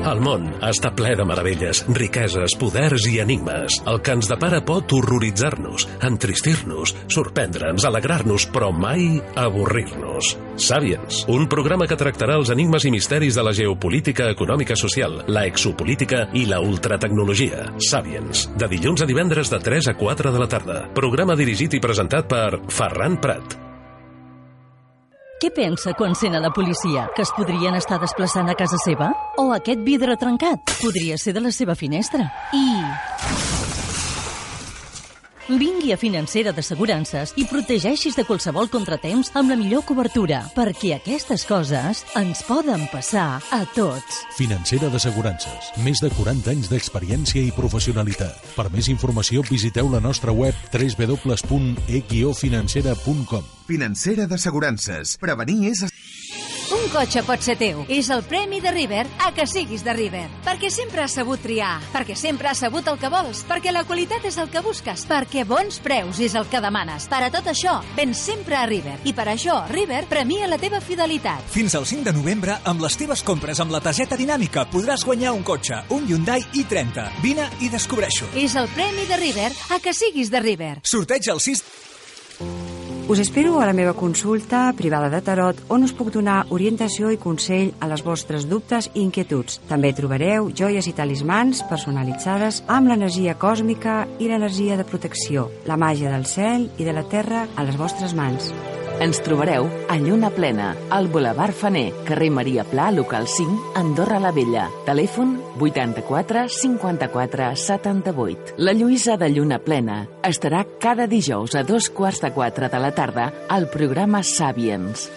El món està ple de meravelles, riqueses, poders i enigmes. El que ens depara pot horroritzar-nos, entristir-nos, sorprendre'ns, alegrar-nos, però mai avorrir-nos. Sapiens, un programa que tractarà els enigmes i misteris de la geopolítica econòmica social, la exopolítica i la ultratecnologia. Sapiens, de dilluns a divendres de 3 a 4 de la tarda. Programa dirigit i presentat per Ferran Prat. Què pensa quan sent a la policia? Que es podrien estar desplaçant a casa seva? O aquest vidre trencat? Podria ser de la seva finestra. I... Vingui a Financera d'Assegurances i protegeixis de qualsevol contratemps amb la millor cobertura, perquè aquestes coses ens poden passar a tots. Financera d'Assegurances. Més de 40 anys d'experiència i professionalitat. Per més informació visiteu la nostra web www.equiofinancera.com Financera d'assegurances. Prevenir és... Un cotxe pot ser teu. És el premi de River a que siguis de River. Perquè sempre has sabut triar. Perquè sempre has sabut el que vols. Perquè la qualitat és el que busques. Perquè bons preus és el que demanes. Per a tot això, vens sempre a River. I per això, River premia la teva fidelitat. Fins al 5 de novembre, amb les teves compres amb la targeta dinàmica, podràs guanyar un cotxe, un Hyundai i30. Vine i descobreixo. És el premi de River a que siguis de River. Sorteig el 6... Us espero a la meva consulta privada de tarot on us puc donar orientació i consell a les vostres dubtes i inquietuds. També trobareu joies i talismans personalitzades amb l'energia còsmica i l'energia de protecció, la màgia del cel i de la terra a les vostres mans. Ens trobareu a Lluna Plena, al Boulevard Faner, carrer Maria Pla, local 5, Andorra la Vella. Telèfon 84 54 78. La Lluïsa de Lluna Plena estarà cada dijous a dos quarts de quatre de la tarda al programa Sapiens.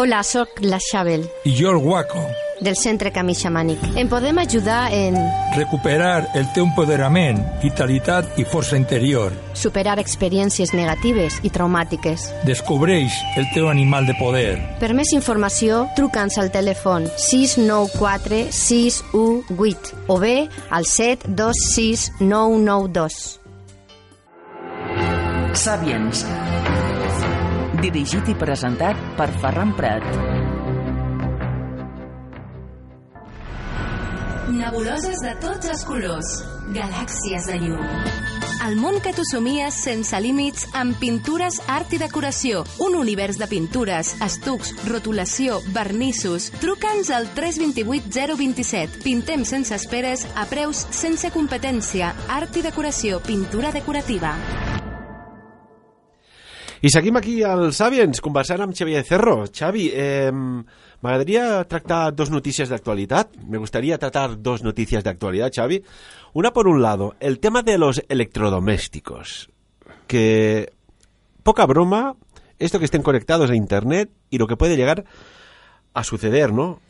Hola, sóc la Xabel, I jo el Guaco. Del Centre Camí Xamànic. Em podem ajudar en Recuperar el teu empoderament, vitalitat i força interior. superar experiències negatives i traumàtiques. Descobreix el teu animal de poder. Per més informació, truca'ns al telèfon 694 618 o bé al 726 992. Sapiens. Dirigit i presentat per Ferran Prat. Nebuloses de tots els colors. Galàxies de llum. El món que tu somies sense límits amb pintures, art i decoració. Un univers de pintures, estucs, rotulació, vernissos. Truca'ns al 328 027. Pintem sense esperes a preus sense competència. Art i decoració, pintura decorativa. I seguim aquí al Sapiens, conversant amb Xavier Cerro. Xavi, eh, m'agradaria tractar dos noticias de actualidad. Me gustaría tratar dos noticias de actualidad, Xavi. Una por un lado, el tema de los electrodomésticos. Que, poca broma, esto que estén conectados a Internet y lo que puede llegar a suceder, ¿no?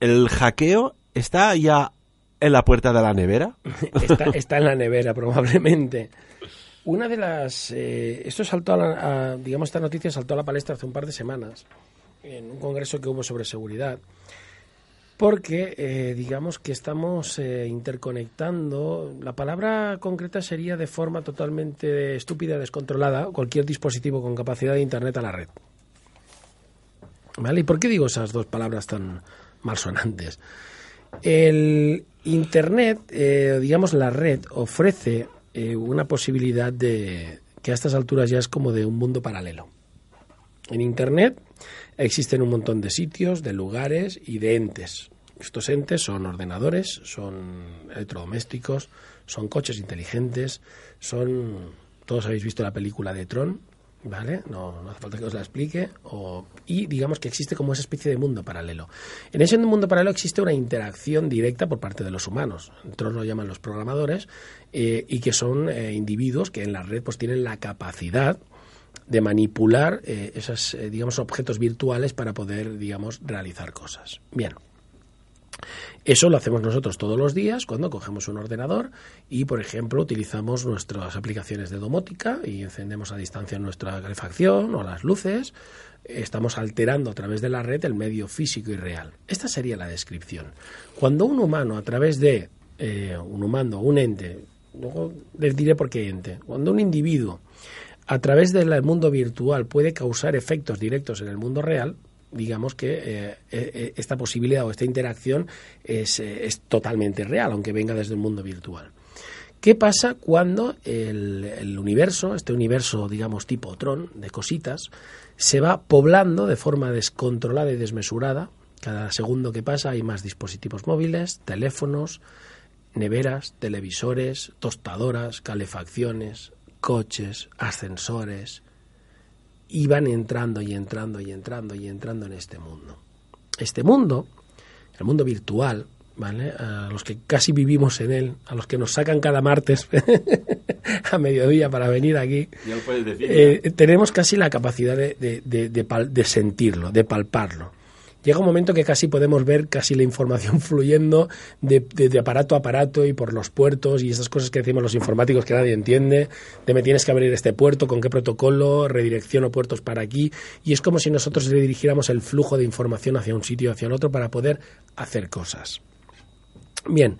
El hackeo está ya en la puerta de la nevera. está, está en la nevera, probablemente. Una de las. eh, esto saltó a, la, digamos, esta noticia saltó a la palestra hace un par de semanas en un congreso que hubo sobre seguridad. Porque, eh, digamos que estamos eh, interconectando. La palabra concreta sería de forma totalmente estúpida, descontrolada, cualquier dispositivo con capacidad de Internet a la red. ¿Vale? ¿Y por qué digo esas dos palabras tan malsonantes? El Internet, eh, digamos la red, ofrece eh, una posibilidad de que a estas alturas ya es como de un mundo paralelo. En Internet existen un montón de sitios, de lugares y de entes. Estos entes son ordenadores, son electrodomésticos, son coches inteligentes, son... Todos habéis visto la película de Tron, ¿vale? No, hace falta que os la explique. O, y digamos que existe como esa especie de mundo paralelo. En ese mundo paralelo existe una interacción directa por parte de los humanos. Otros lo llaman los programadores, eh, y que son eh, individuos que en la red pues tienen la capacidad de manipular eh, esos, digamos, objetos virtuales para poder, digamos, realizar cosas. Bien. Eso lo hacemos nosotros todos los días cuando cogemos un ordenador y, por ejemplo, utilizamos nuestras aplicaciones de domótica y encendemos a distancia nuestra calefacción o las luces. Estamos alterando a través de la red el medio físico y real. Esta sería la descripción. Cuando un humano, a través de eh, un humano, un ente, luego les diré por qué ente, cuando un individuo a través del mundo virtual puede causar efectos directos en el mundo real, digamos que eh, eh, esta posibilidad o esta interacción es, eh, es, totalmente real, aunque venga desde el mundo virtual. ¿Qué pasa cuando el, el, universo, este universo, digamos, tipo Tron, de cositas, se va poblando de forma descontrolada y desmesurada? Cada segundo que pasa hay más dispositivos móviles, teléfonos, neveras, televisores, tostadoras, calefacciones, coches, ascensores, iban entrando y entrando y entrando y entrando en este mundo. Este mundo, el mundo virtual, ¿vale? A los que casi vivimos en él, a los que nos sacan cada martes a mediodía para venir aquí, eh, tenemos casi la capacidad de, de, de, de sentirlo, de palparlo llega un momento que casi podemos ver casi la información fluyendo de, aparato a aparato y por los puertos y esas cosas que decimos los informáticos que nadie entiende, de me tienes que abrir este puerto, con qué protocolo, redirecciono puertos para aquí, y es como si nosotros redirigiéramos el flujo de información hacia un sitio o hacia el otro para poder hacer cosas. Bien,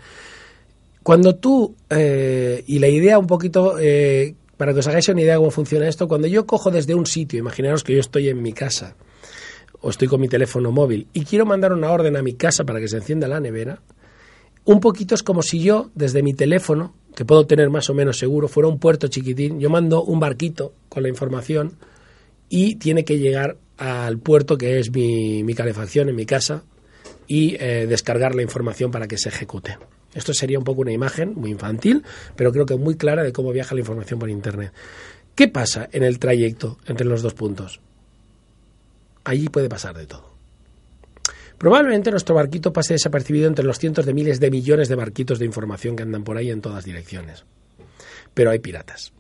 cuando tú, eh, y la idea un poquito... Eh, para que os hagáis una idea de cómo funciona esto, cuando yo cojo desde un sitio, imaginaros que yo estoy en mi casa, o estoy con mi teléfono móvil y quiero mandar una orden a mi casa para que se encienda la nevera, un poquito es como si yo, desde mi teléfono, que puedo tener más o menos seguro, fuera un puerto chiquitín, yo mando un barquito con la información y tiene que llegar al puerto que es mi, mi calefacción en mi casa y eh, descargar la información para que se ejecute. Esto sería un poco una imagen muy infantil, pero creo que muy clara de cómo viaja la información por Internet. ¿Qué pasa en el trayecto entre los dos puntos? Allí puede pasar de todo. Probablemente nuestro barquito pase desapercibido entre los cientos de miles de millones de barquitos de información que andan por ahí en todas direcciones. Pero hay piratas.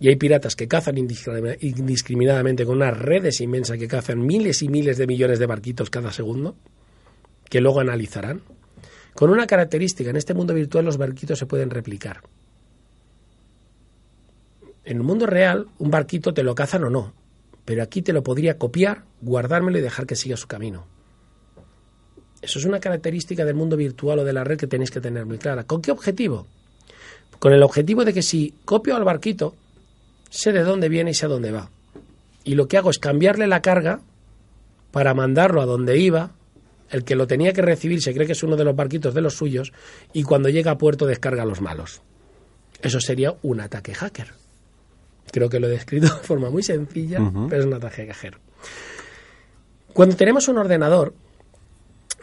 Y hay piratas que cazan indiscriminadamente con unas redes inmensas que cazan miles y miles de millones de barquitos cada segundo, que luego analizarán. Con una característica, en este mundo virtual los barquitos se pueden replicar. En el mundo real, un barquito te lo cazan o no, pero aquí te lo podría copiar, guardármelo y dejar que siga su camino. Eso es una característica del mundo virtual o de la red que tenéis que tener muy clara. ¿Con qué objetivo? Con el objetivo de que si copio al barquito, sé de dónde viene y sé a dónde va. Y lo que hago es cambiarle la carga para mandarlo a donde iba. El que lo tenía que recibir se cree que es uno de los barquitos de los suyos y cuando llega a puerto descarga a los malos. Eso sería un ataque hacker. Creo que lo he descrito de forma muy sencilla, uh -huh. pero es un ataque cajero. Cuando tenemos un ordenador,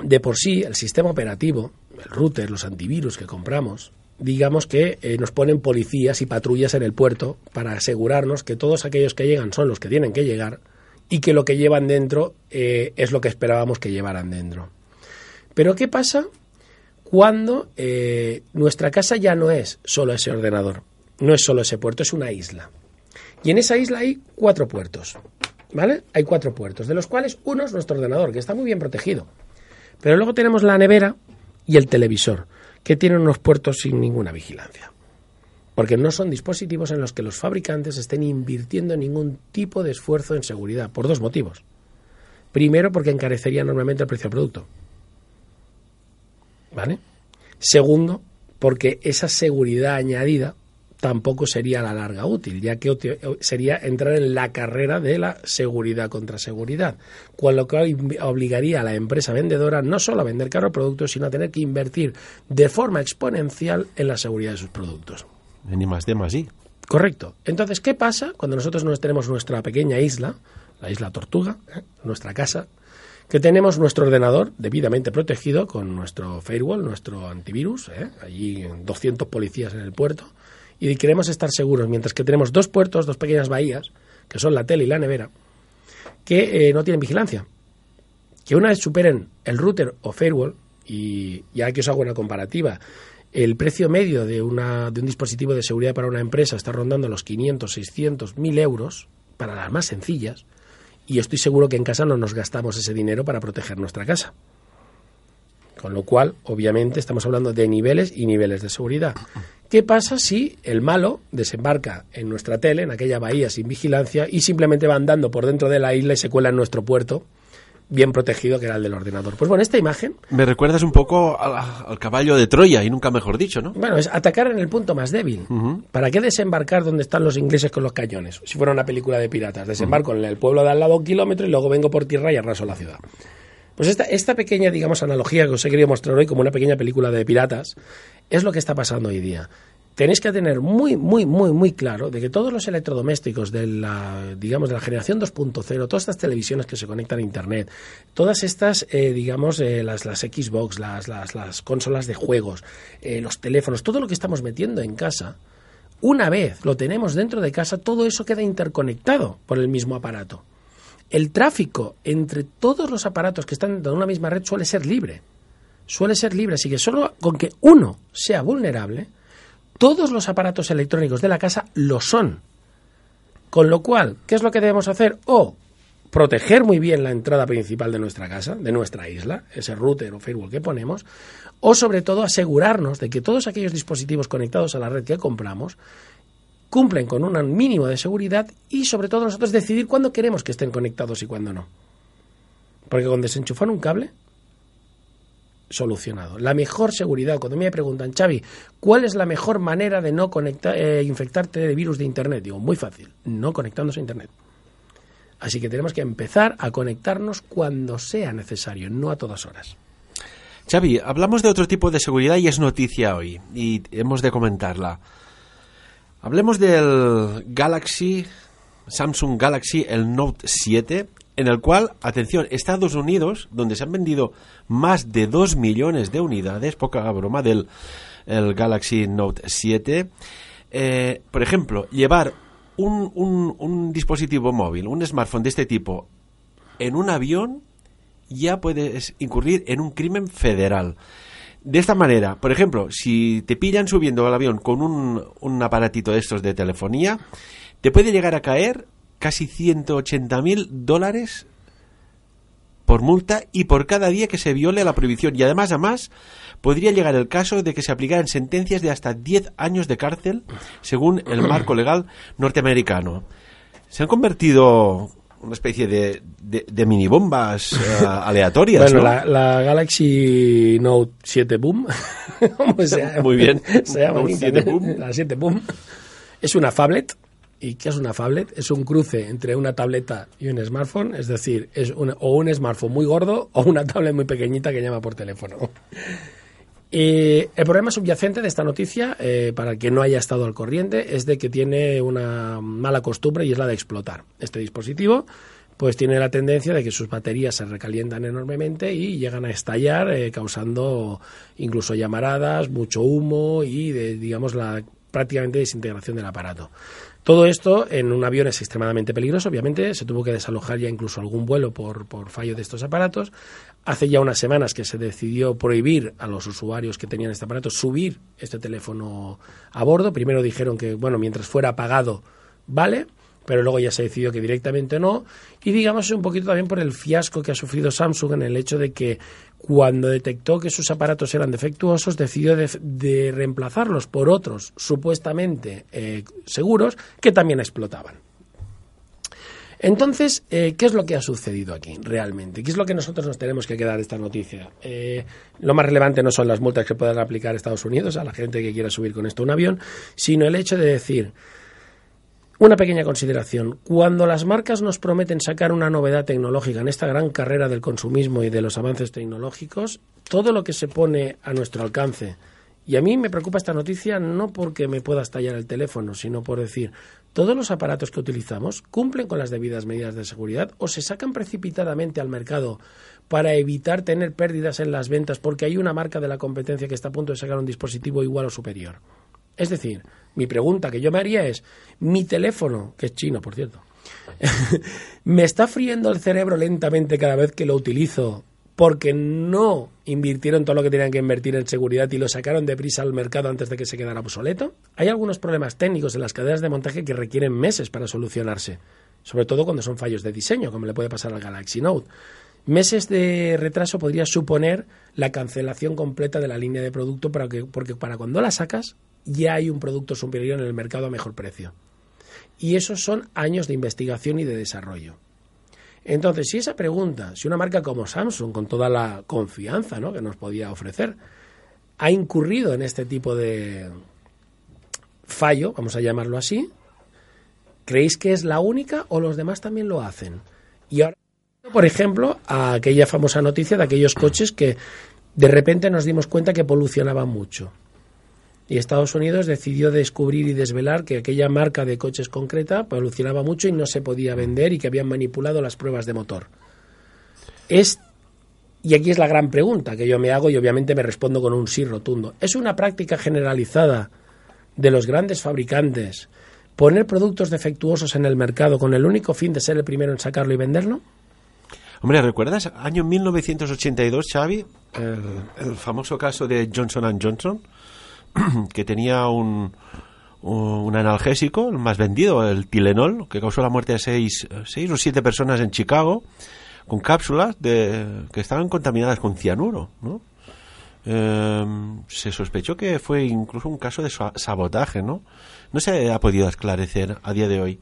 de por sí, el sistema operativo, el router, los antivirus que compramos, digamos que eh, nos ponen policías y patrullas en el puerto para asegurarnos que todos aquellos que llegan son los que tienen que llegar y que lo que llevan dentro eh, es lo que esperábamos que llevaran dentro. Pero ¿qué pasa cuando eh, nuestra casa ya no es solo ese ordenador? No es solo ese puerto, es una isla. Y en esa isla hay cuatro puertos. ¿Vale? Hay cuatro puertos, de los cuales uno es nuestro ordenador, que está muy bien protegido. Pero luego tenemos la nevera y el televisor, que tienen unos puertos sin ninguna vigilancia. Porque no son dispositivos en los que los fabricantes estén invirtiendo ningún tipo de esfuerzo en seguridad, por dos motivos. Primero, porque encarecería enormemente el precio del producto. ¿Vale? Segundo, porque esa seguridad añadida tampoco sería a la larga útil, ya que sería entrar en la carrera de la seguridad contra seguridad, con lo que obligaría a la empresa vendedora no solo a vender caros productos, sino a tener que invertir de forma exponencial en la seguridad de sus productos. Ni más de más, sí. Correcto. Entonces, ¿qué pasa cuando nosotros nos tenemos nuestra pequeña isla, la isla Tortuga, ¿eh? nuestra casa, que tenemos nuestro ordenador debidamente protegido con nuestro firewall, nuestro antivirus, ¿eh? allí 200 policías en el puerto, y queremos estar seguros, mientras que tenemos dos puertos, dos pequeñas bahías, que son la tele y la nevera, que eh, no tienen vigilancia. Que una vez superen el router o firewall, y ya que os hago una comparativa, el precio medio de, una, de un dispositivo de seguridad para una empresa está rondando los 500, 600, 1000 euros para las más sencillas, y estoy seguro que en casa no nos gastamos ese dinero para proteger nuestra casa. Con lo cual, obviamente, estamos hablando de niveles y niveles de seguridad. ¿Qué pasa si el malo desembarca en nuestra tele, en aquella bahía sin vigilancia, y simplemente va andando por dentro de la isla y se cuela en nuestro puerto? bien protegido que era el del ordenador. Pues bueno, esta imagen... Me recuerdas un poco al, caballo de Troya, y nunca mejor dicho, ¿no? Bueno, es atacar en el punto más débil. ¿Para qué desembarcar donde están los ingleses con los cañones? Si fuera una película de piratas. Desembarco en el pueblo de al lado un kilómetro y luego vengo por tierra y arraso la ciudad. Pues esta, esta pequeña, digamos, analogía que os he querido mostrar hoy como una pequeña película de piratas es lo que está pasando hoy día. Tenéis que tener muy, muy, muy, muy claro de que todos los electrodomésticos de la, digamos, de la generación 2.0, todas estas televisiones que se conectan a Internet, todas estas, eh, digamos, eh, las, las Xbox, las, las, las consolas de juegos, eh, los teléfonos, todo lo que estamos metiendo en casa, una vez lo tenemos dentro de casa, todo eso queda interconectado por el mismo aparato el tráfico entre todos los aparatos que están en una misma red suele ser libre. Suele ser libre, así que solo con que uno sea vulnerable, todos los aparatos electrónicos de la casa lo son. Con lo cual, ¿qué es lo que debemos hacer? O proteger muy bien la entrada principal de nuestra casa, de nuestra isla, ese router o firewall que ponemos, o sobre todo asegurarnos de que todos aquellos dispositivos conectados a la red que compramos cumplen con un mínimo de seguridad y sobre todo nosotros decidir cuándo queremos que estén conectados y cuándo no. Porque con desenchufar un cable, solucionado. La mejor seguridad, cuando me preguntan, Xavi, ¿cuál es la mejor manera de no conectar, eh, infectarte de virus de Internet? Digo, muy fácil, no conectándose a Internet. Así que tenemos que empezar a conectarnos cuando sea necesario, no a todas horas. Xavi, hablamos de otro tipo de seguridad y es noticia hoy, y hemos de comentarla. Hablemos del Galaxy, Samsung Galaxy, el Note 7, en el cual, atención, Estados Unidos, donde se han vendido más de 2 millones de unidades, poca broma, del el Galaxy Note 7. Eh, por ejemplo, llevar un, un, un dispositivo móvil, un smartphone de este tipo, en un avión, ya puedes incurrir en un crimen federal. De esta manera, por ejemplo, si te pillan subiendo al avión con un, un aparatito de estos de telefonía, te puede llegar a caer casi 180 mil dólares por multa y por cada día que se viole la prohibición. Y además, además, podría llegar el caso de que se aplicaran sentencias de hasta 10 años de cárcel, según el marco legal norteamericano. Se han convertido una especie de, de, mini bombas eh, aleatorias. Bueno, la, Galaxy Note 7 Boom, Muy bien. Se llama 7 Boom. La 7 Boom. Es una phablet. ¿Y qué es una phablet? Es un cruce entre una tableta y un smartphone, es decir, es o un smartphone muy gordo o una tablet muy pequeñita que llama por teléfono. Y el problema subyacente de esta noticia, eh, para el que no haya estado al corriente, es de que tiene una mala costumbre y es la de explotar. Este dispositivo pues tiene la tendencia de que sus baterías se recalientan enormemente y llegan a estallar, eh, causando incluso llamaradas, mucho humo y, digamos, la prácticamente desintegración del aparato. Todo esto en un avión es extremadamente peligroso, obviamente, se tuvo que desalojar ya incluso algún vuelo por, por fallo de estos aparatos. Hace ya unas semanas que se decidió prohibir a los usuarios que tenían este aparato subir este teléfono a bordo. Primero dijeron que, bueno, mientras fuera apagado, vale, pero luego ya se decidió que directamente no. Y digamos un poquito también por el fiasco que ha sufrido Samsung en el hecho de que cuando detectó que sus aparatos eran defectuosos, decidió de, reemplazarlos por otros supuestamente eh, seguros que también explotaban. Entonces, eh, ¿qué es lo que ha sucedido aquí realmente? ¿Qué es lo que nosotros nos tenemos que quedar de esta noticia? Eh, lo más relevante no son las multas que puedan aplicar Estados Unidos a la gente que quiera subir con esto un avión, sino el hecho de decir, una pequeña consideración. Cuando las marcas nos prometen sacar una novedad tecnológica en esta gran carrera del consumismo y de los avances tecnológicos, todo lo que se pone a nuestro alcance, y a mí me preocupa esta noticia no porque me pueda estallar el teléfono, sino por decir, todos los aparatos que utilizamos cumplen con las debidas medidas de seguridad o se sacan precipitadamente al mercado para evitar tener pérdidas en las ventas porque hay una marca de la competencia que está a punto de sacar un dispositivo igual o superior. Es decir, mi pregunta que yo me haría es, mi teléfono, que es chino, por cierto, me está friendo el cerebro lentamente cada vez que lo utilizo porque no invirtieron todo lo que tenían que invertir en seguridad y lo sacaron deprisa al mercado antes de que se quedara obsoleto. Hay algunos problemas técnicos en las cadenas de montaje que requieren meses para solucionarse, sobre todo cuando son fallos de diseño, como le puede pasar al Galaxy Note. Meses de retraso podría suponer la cancelación completa de la línea de producto para que, porque para cuando la sacas ya hay un producto superior en el mercado a mejor precio. Y esos son años de investigación y de desarrollo. Entonces, si esa pregunta, si una marca como Samsung, con toda la confianza ¿no? que nos podía ofrecer, ha incurrido en este tipo de fallo, vamos a llamarlo así, ¿creéis que es la única o los demás también lo hacen? Y ahora, por ejemplo, a aquella famosa noticia de aquellos coches que de repente nos dimos cuenta que polucionaban mucho y Estados Unidos decidió descubrir y desvelar que aquella marca de coches concreta polucionaba mucho y no se podía vender y que habían manipulado las pruebas de motor. Es y aquí es la gran pregunta que yo me hago y obviamente me respondo con un sí rotundo. ¿Es una práctica generalizada de los grandes fabricantes poner productos defectuosos en el mercado con el único fin de ser el primero en sacarlo y venderlo? Hombre, ¿recuerdas año 1982, Xavi? El famoso caso de Johnson Johnson que tenía un, un analgésico, el más vendido, el Tilenol, que causó la muerte de seis, seis o siete personas en Chicago, con cápsulas de, que estaban contaminadas con cianuro, ¿no? Eh, se sospechó que fue incluso un caso de sabotaje, ¿no? No se ha podido esclarecer a día de hoy.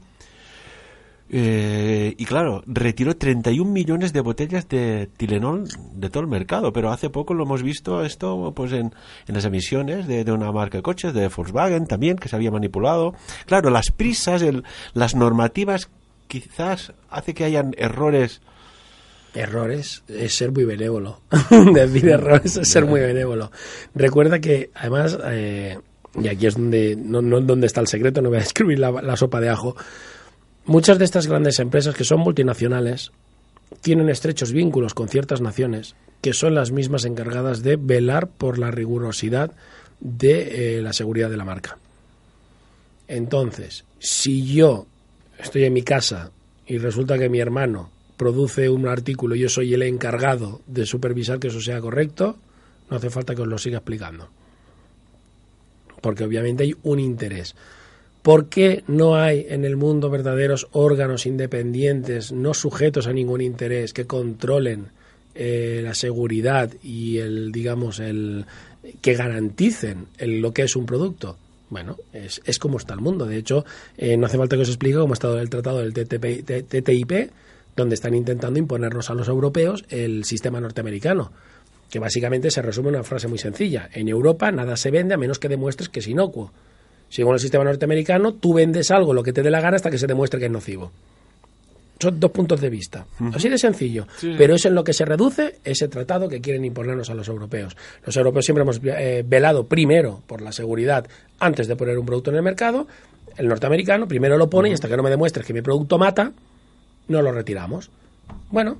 Eh, y claro, retiró 31 millones de botellas de Tilenol de todo el mercado, pero hace poco lo hemos visto esto pues en, en las emisiones de, de, una marca de coches, de Volkswagen también, que se había manipulado. Claro, las prisas, el, las normativas quizás hace que hayan errores. Errores es ser muy benévolo. Decir errores es ser muy benévolo. Recuerda que además, eh, y aquí es donde, no, no donde está el secreto, no voy a describir la, la sopa de ajo Muchas de estas grandes empresas que son multinacionales tienen estrechos vínculos con ciertas naciones que son las mismas encargadas de velar por la rigurosidad de eh, la seguridad de la marca. Entonces, si yo estoy en mi casa y resulta que mi hermano produce un artículo y yo soy el encargado de supervisar que eso sea correcto, no hace falta que os lo siga explicando. Porque obviamente hay un interés. ¿Por qué no hay en el mundo verdaderos órganos independientes, no sujetos a ningún interés, que controlen eh, la seguridad y el, digamos, el que garanticen lo que es un producto? Bueno, es, es como está el mundo. De hecho, eh, no hace falta que os explique cómo ha estado el tratado del TTIP, donde están intentando imponernos a los europeos el sistema norteamericano que básicamente se resume en una frase muy sencilla. En Europa nada se vende a menos que demuestres que es inocuo. Según el sistema norteamericano, tú vendes algo lo que te dé la gana hasta que se demuestre que es nocivo. Son dos puntos de vista. Así de sencillo. Pero es en lo que se reduce ese tratado que quieren imponernos a los europeos. Los europeos siempre hemos eh, velado primero por la seguridad antes de poner un producto en el mercado. El norteamericano primero lo pone y hasta que no me demuestres que mi producto mata, no lo retiramos. Bueno,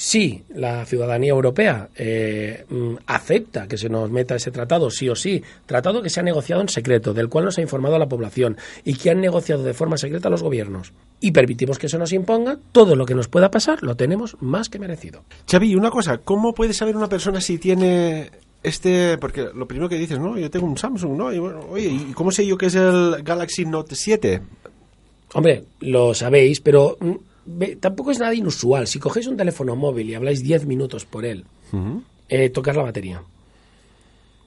si la ciudadanía europea eh, mm, acepta que se nos meta ese tratado, sí o sí, tratado que se ha negociado en secreto, del cual nos ha informado a la población y que han negociado de forma secreta los gobiernos, y permitimos que se nos imponga, todo lo que nos pueda pasar lo tenemos más que merecido. Xavi, una cosa, ¿cómo puede saber una persona si tiene este, porque lo primero que dices, ¿no? Yo tengo un Samsung, ¿no? Y bueno, oye, ¿y cómo sé yo que es el Galaxy Note 7? Hombre, lo sabéis, pero mm, tampoco es nada inusual. Si cogéis un teléfono móvil y habláis 10 minutos por él, eh, tocar la batería.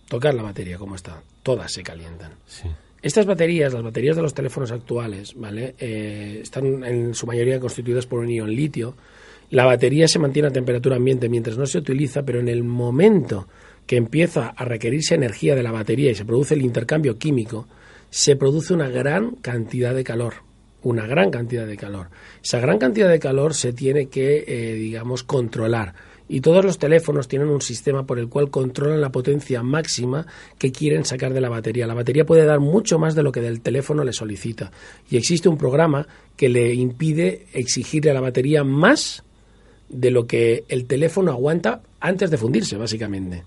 Tocar la batería, ¿cómo está? Todas se calientan. Estas baterías, las baterías de los teléfonos actuales, ¿vale? Eh, están en su mayoría constituidas por un ion litio. La batería se mantiene a temperatura ambiente mientras no se utiliza, pero en el momento que empieza a requerirse energía de la batería y se produce el intercambio químico, se produce una gran cantidad de calor una gran cantidad de calor. Esa gran cantidad de calor se tiene que, eh, digamos, controlar. Y todos los teléfonos tienen un sistema por el cual controlan la potencia máxima que quieren sacar de la batería. La batería puede dar mucho más de lo que del teléfono le solicita. Y existe un programa que le impide exigirle a la batería más de lo que el teléfono aguanta antes de fundirse, básicamente.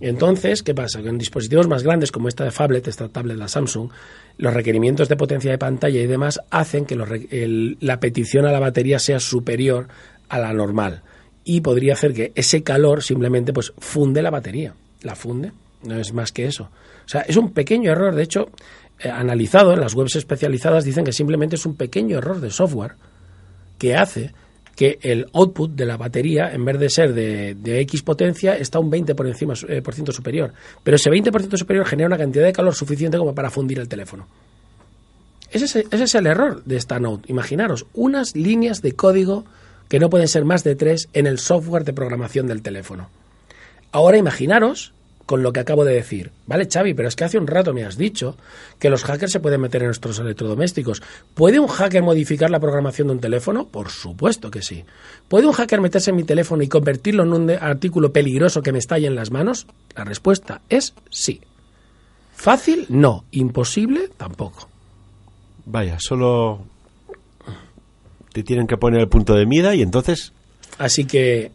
Entonces, ¿qué pasa? Que en dispositivos más grandes como esta de Fablet, esta tablet de la Samsung, los requerimientos de potencia de pantalla y demás hacen que la petición a la batería sea superior a la normal y podría hacer que ese calor simplemente pues funde la batería, la funde, no es más que eso. O sea, es un pequeño error, de hecho, eh, analizado en las webs especializadas dicen que simplemente es un pequeño error de software que hace que el output de la batería, en vez de ser de, X potencia, está un 20% por encima, eh, por ciento superior. Pero ese 20% superior genera una cantidad de calor suficiente como para fundir el teléfono. Ese es, ese es el error de esta Note. Imaginaros, unas líneas de código que no pueden ser más de tres en el software de programación del teléfono. Ahora imaginaros con lo que acabo de decir. Vale, Xavi, pero es que hace un rato me has dicho que los hackers se pueden meter en nuestros electrodomésticos. ¿Puede un hacker modificar la programación de un teléfono? Por supuesto que sí. ¿Puede un hacker meterse en mi teléfono y convertirlo en un artículo peligroso que me estalle en las manos? La respuesta es sí. ¿Fácil? No. ¿Imposible? Tampoco. Vaya, solo te tienen que poner el punto de mira y entonces... Así que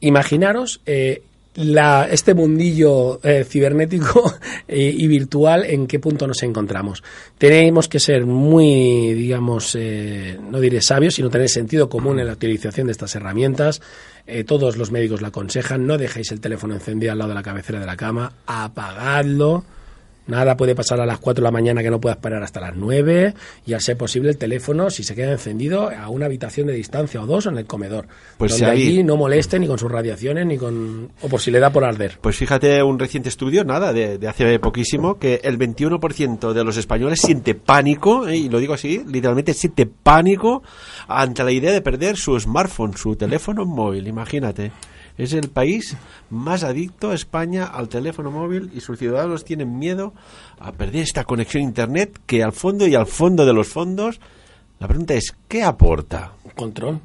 imaginaros eh, la, este mundillo eh, cibernético y, virtual en qué punto nos encontramos. Tenemos que ser muy, digamos, eh, no diré sabios, sino tener sentido común en la utilización de estas herramientas. Eh, todos los médicos lo aconsejan, no dejéis el teléfono encendido al lado de la cabecera de la cama, apagadlo Nada puede pasar a las 4 de la mañana que no pueda esperar hasta las 9 y al ser posible el teléfono, si se queda encendido, a una habitación de distancia o dos en el comedor. Pues donde allí no moleste ni con sus radiaciones ni con... o por si le da por arder. Pues fíjate un reciente estudio, nada, de, hace poquísimo, que el 21% de los españoles siente pánico, ¿eh? y lo digo así, literalmente siente pánico ante la idea de perder su smartphone, su teléfono móvil, imagínate. Es el país más adicto España al teléfono móvil y sus ciudadanos tienen miedo a perder esta conexión a Internet que al fondo y al fondo de los fondos, la pregunta es, ¿qué aporta? Control,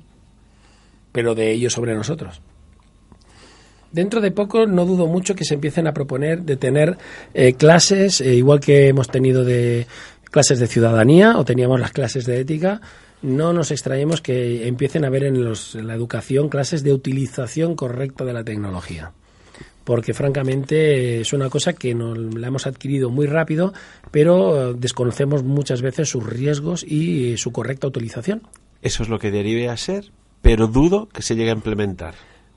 pero de ellos sobre nosotros. Dentro de poco no dudo mucho que se empiecen a proponer de tener eh, clases, eh, igual que hemos tenido de clases de ciudadanía o teníamos las clases de ética, no nos extrañemos que empiecen a haber en, la educación clases de utilización correcta de la tecnología porque francamente es una cosa que nos la hemos adquirido muy rápido, pero desconocemos muchas veces sus riesgos y su correcta utilización. Eso es lo que derive a ser, pero dudo que se llegue a implementar.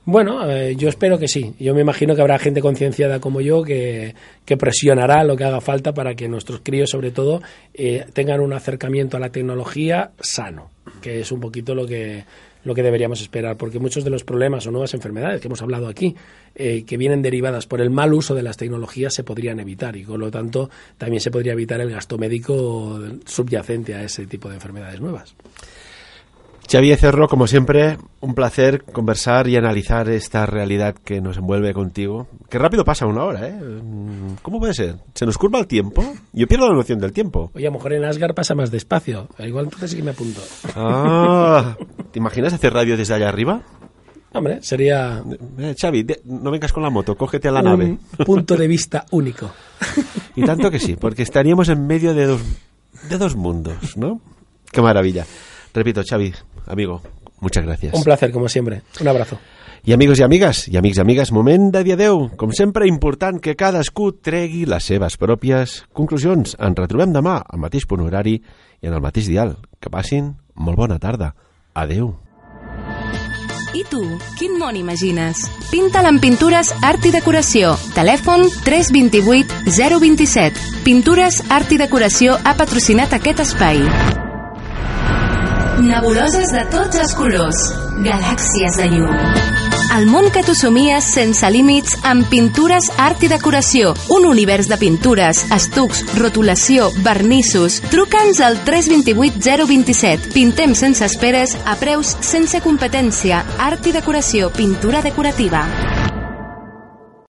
Bueno, eh, yo espero que sí. Yo me imagino que habrá gente concienciada como yo que, presionará lo que haga falta para que nuestros críos, sobre todo, eh, tengan un acercamiento a la tecnología sano, que es un poquito lo que, lo que deberíamos esperar, porque muchos de los problemas o nuevas enfermedades que hemos hablado aquí, eh, que vienen derivadas por el mal uso de las tecnologías, se podrían evitar y, por lo tanto, también se podría evitar el gasto médico subyacente a ese tipo de enfermedades nuevas. Xavier Cerro, como siempre, un placer conversar y analizar esta realidad que nos envuelve contigo. Qué rápido pasa una hora, ¿eh? ¿Cómo puede ser? ¿Se nos curva el tiempo? Yo pierdo la noción del tiempo. Oye, a lo mejor en Asgard pasa más despacio. Igual entonces sí que me apunto. Ah, ¿te imaginas hacer radio desde allá arriba? Hombre, sería... Eh, Xavi, no vengas con la moto, cógete a la nave. punto de vista único. y tanto que sí, porque estaríamos en medio de dos, de dos mundos, ¿no? Qué maravilla. Repito, Xavi, amigo, muchas gracias. Un placer, como siempre. Un abrazo. I amigos i amigues, i amics i amigues, moment de dir adeu. Com sempre, important que cadascú tregui les seves pròpies conclusions. Ens retrobem demà al mateix punt horari i en el mateix dial. Que passin molt bona tarda. Adeu. I tu, quin món imagines? Pinta amb Pintures Art i Decoració. Telèfon 328 027. Pintures Art i Decoració ha patrocinat aquest espai. Nebuloses de tots els colors. Galàxies de llum. El món que tu somies sense límits amb pintures, art i decoració. Un univers de pintures, estucs, rotulació, vernissos. Truca'ns al 328 027. Pintem sense esperes, a preus sense competència. Art i decoració, pintura decorativa.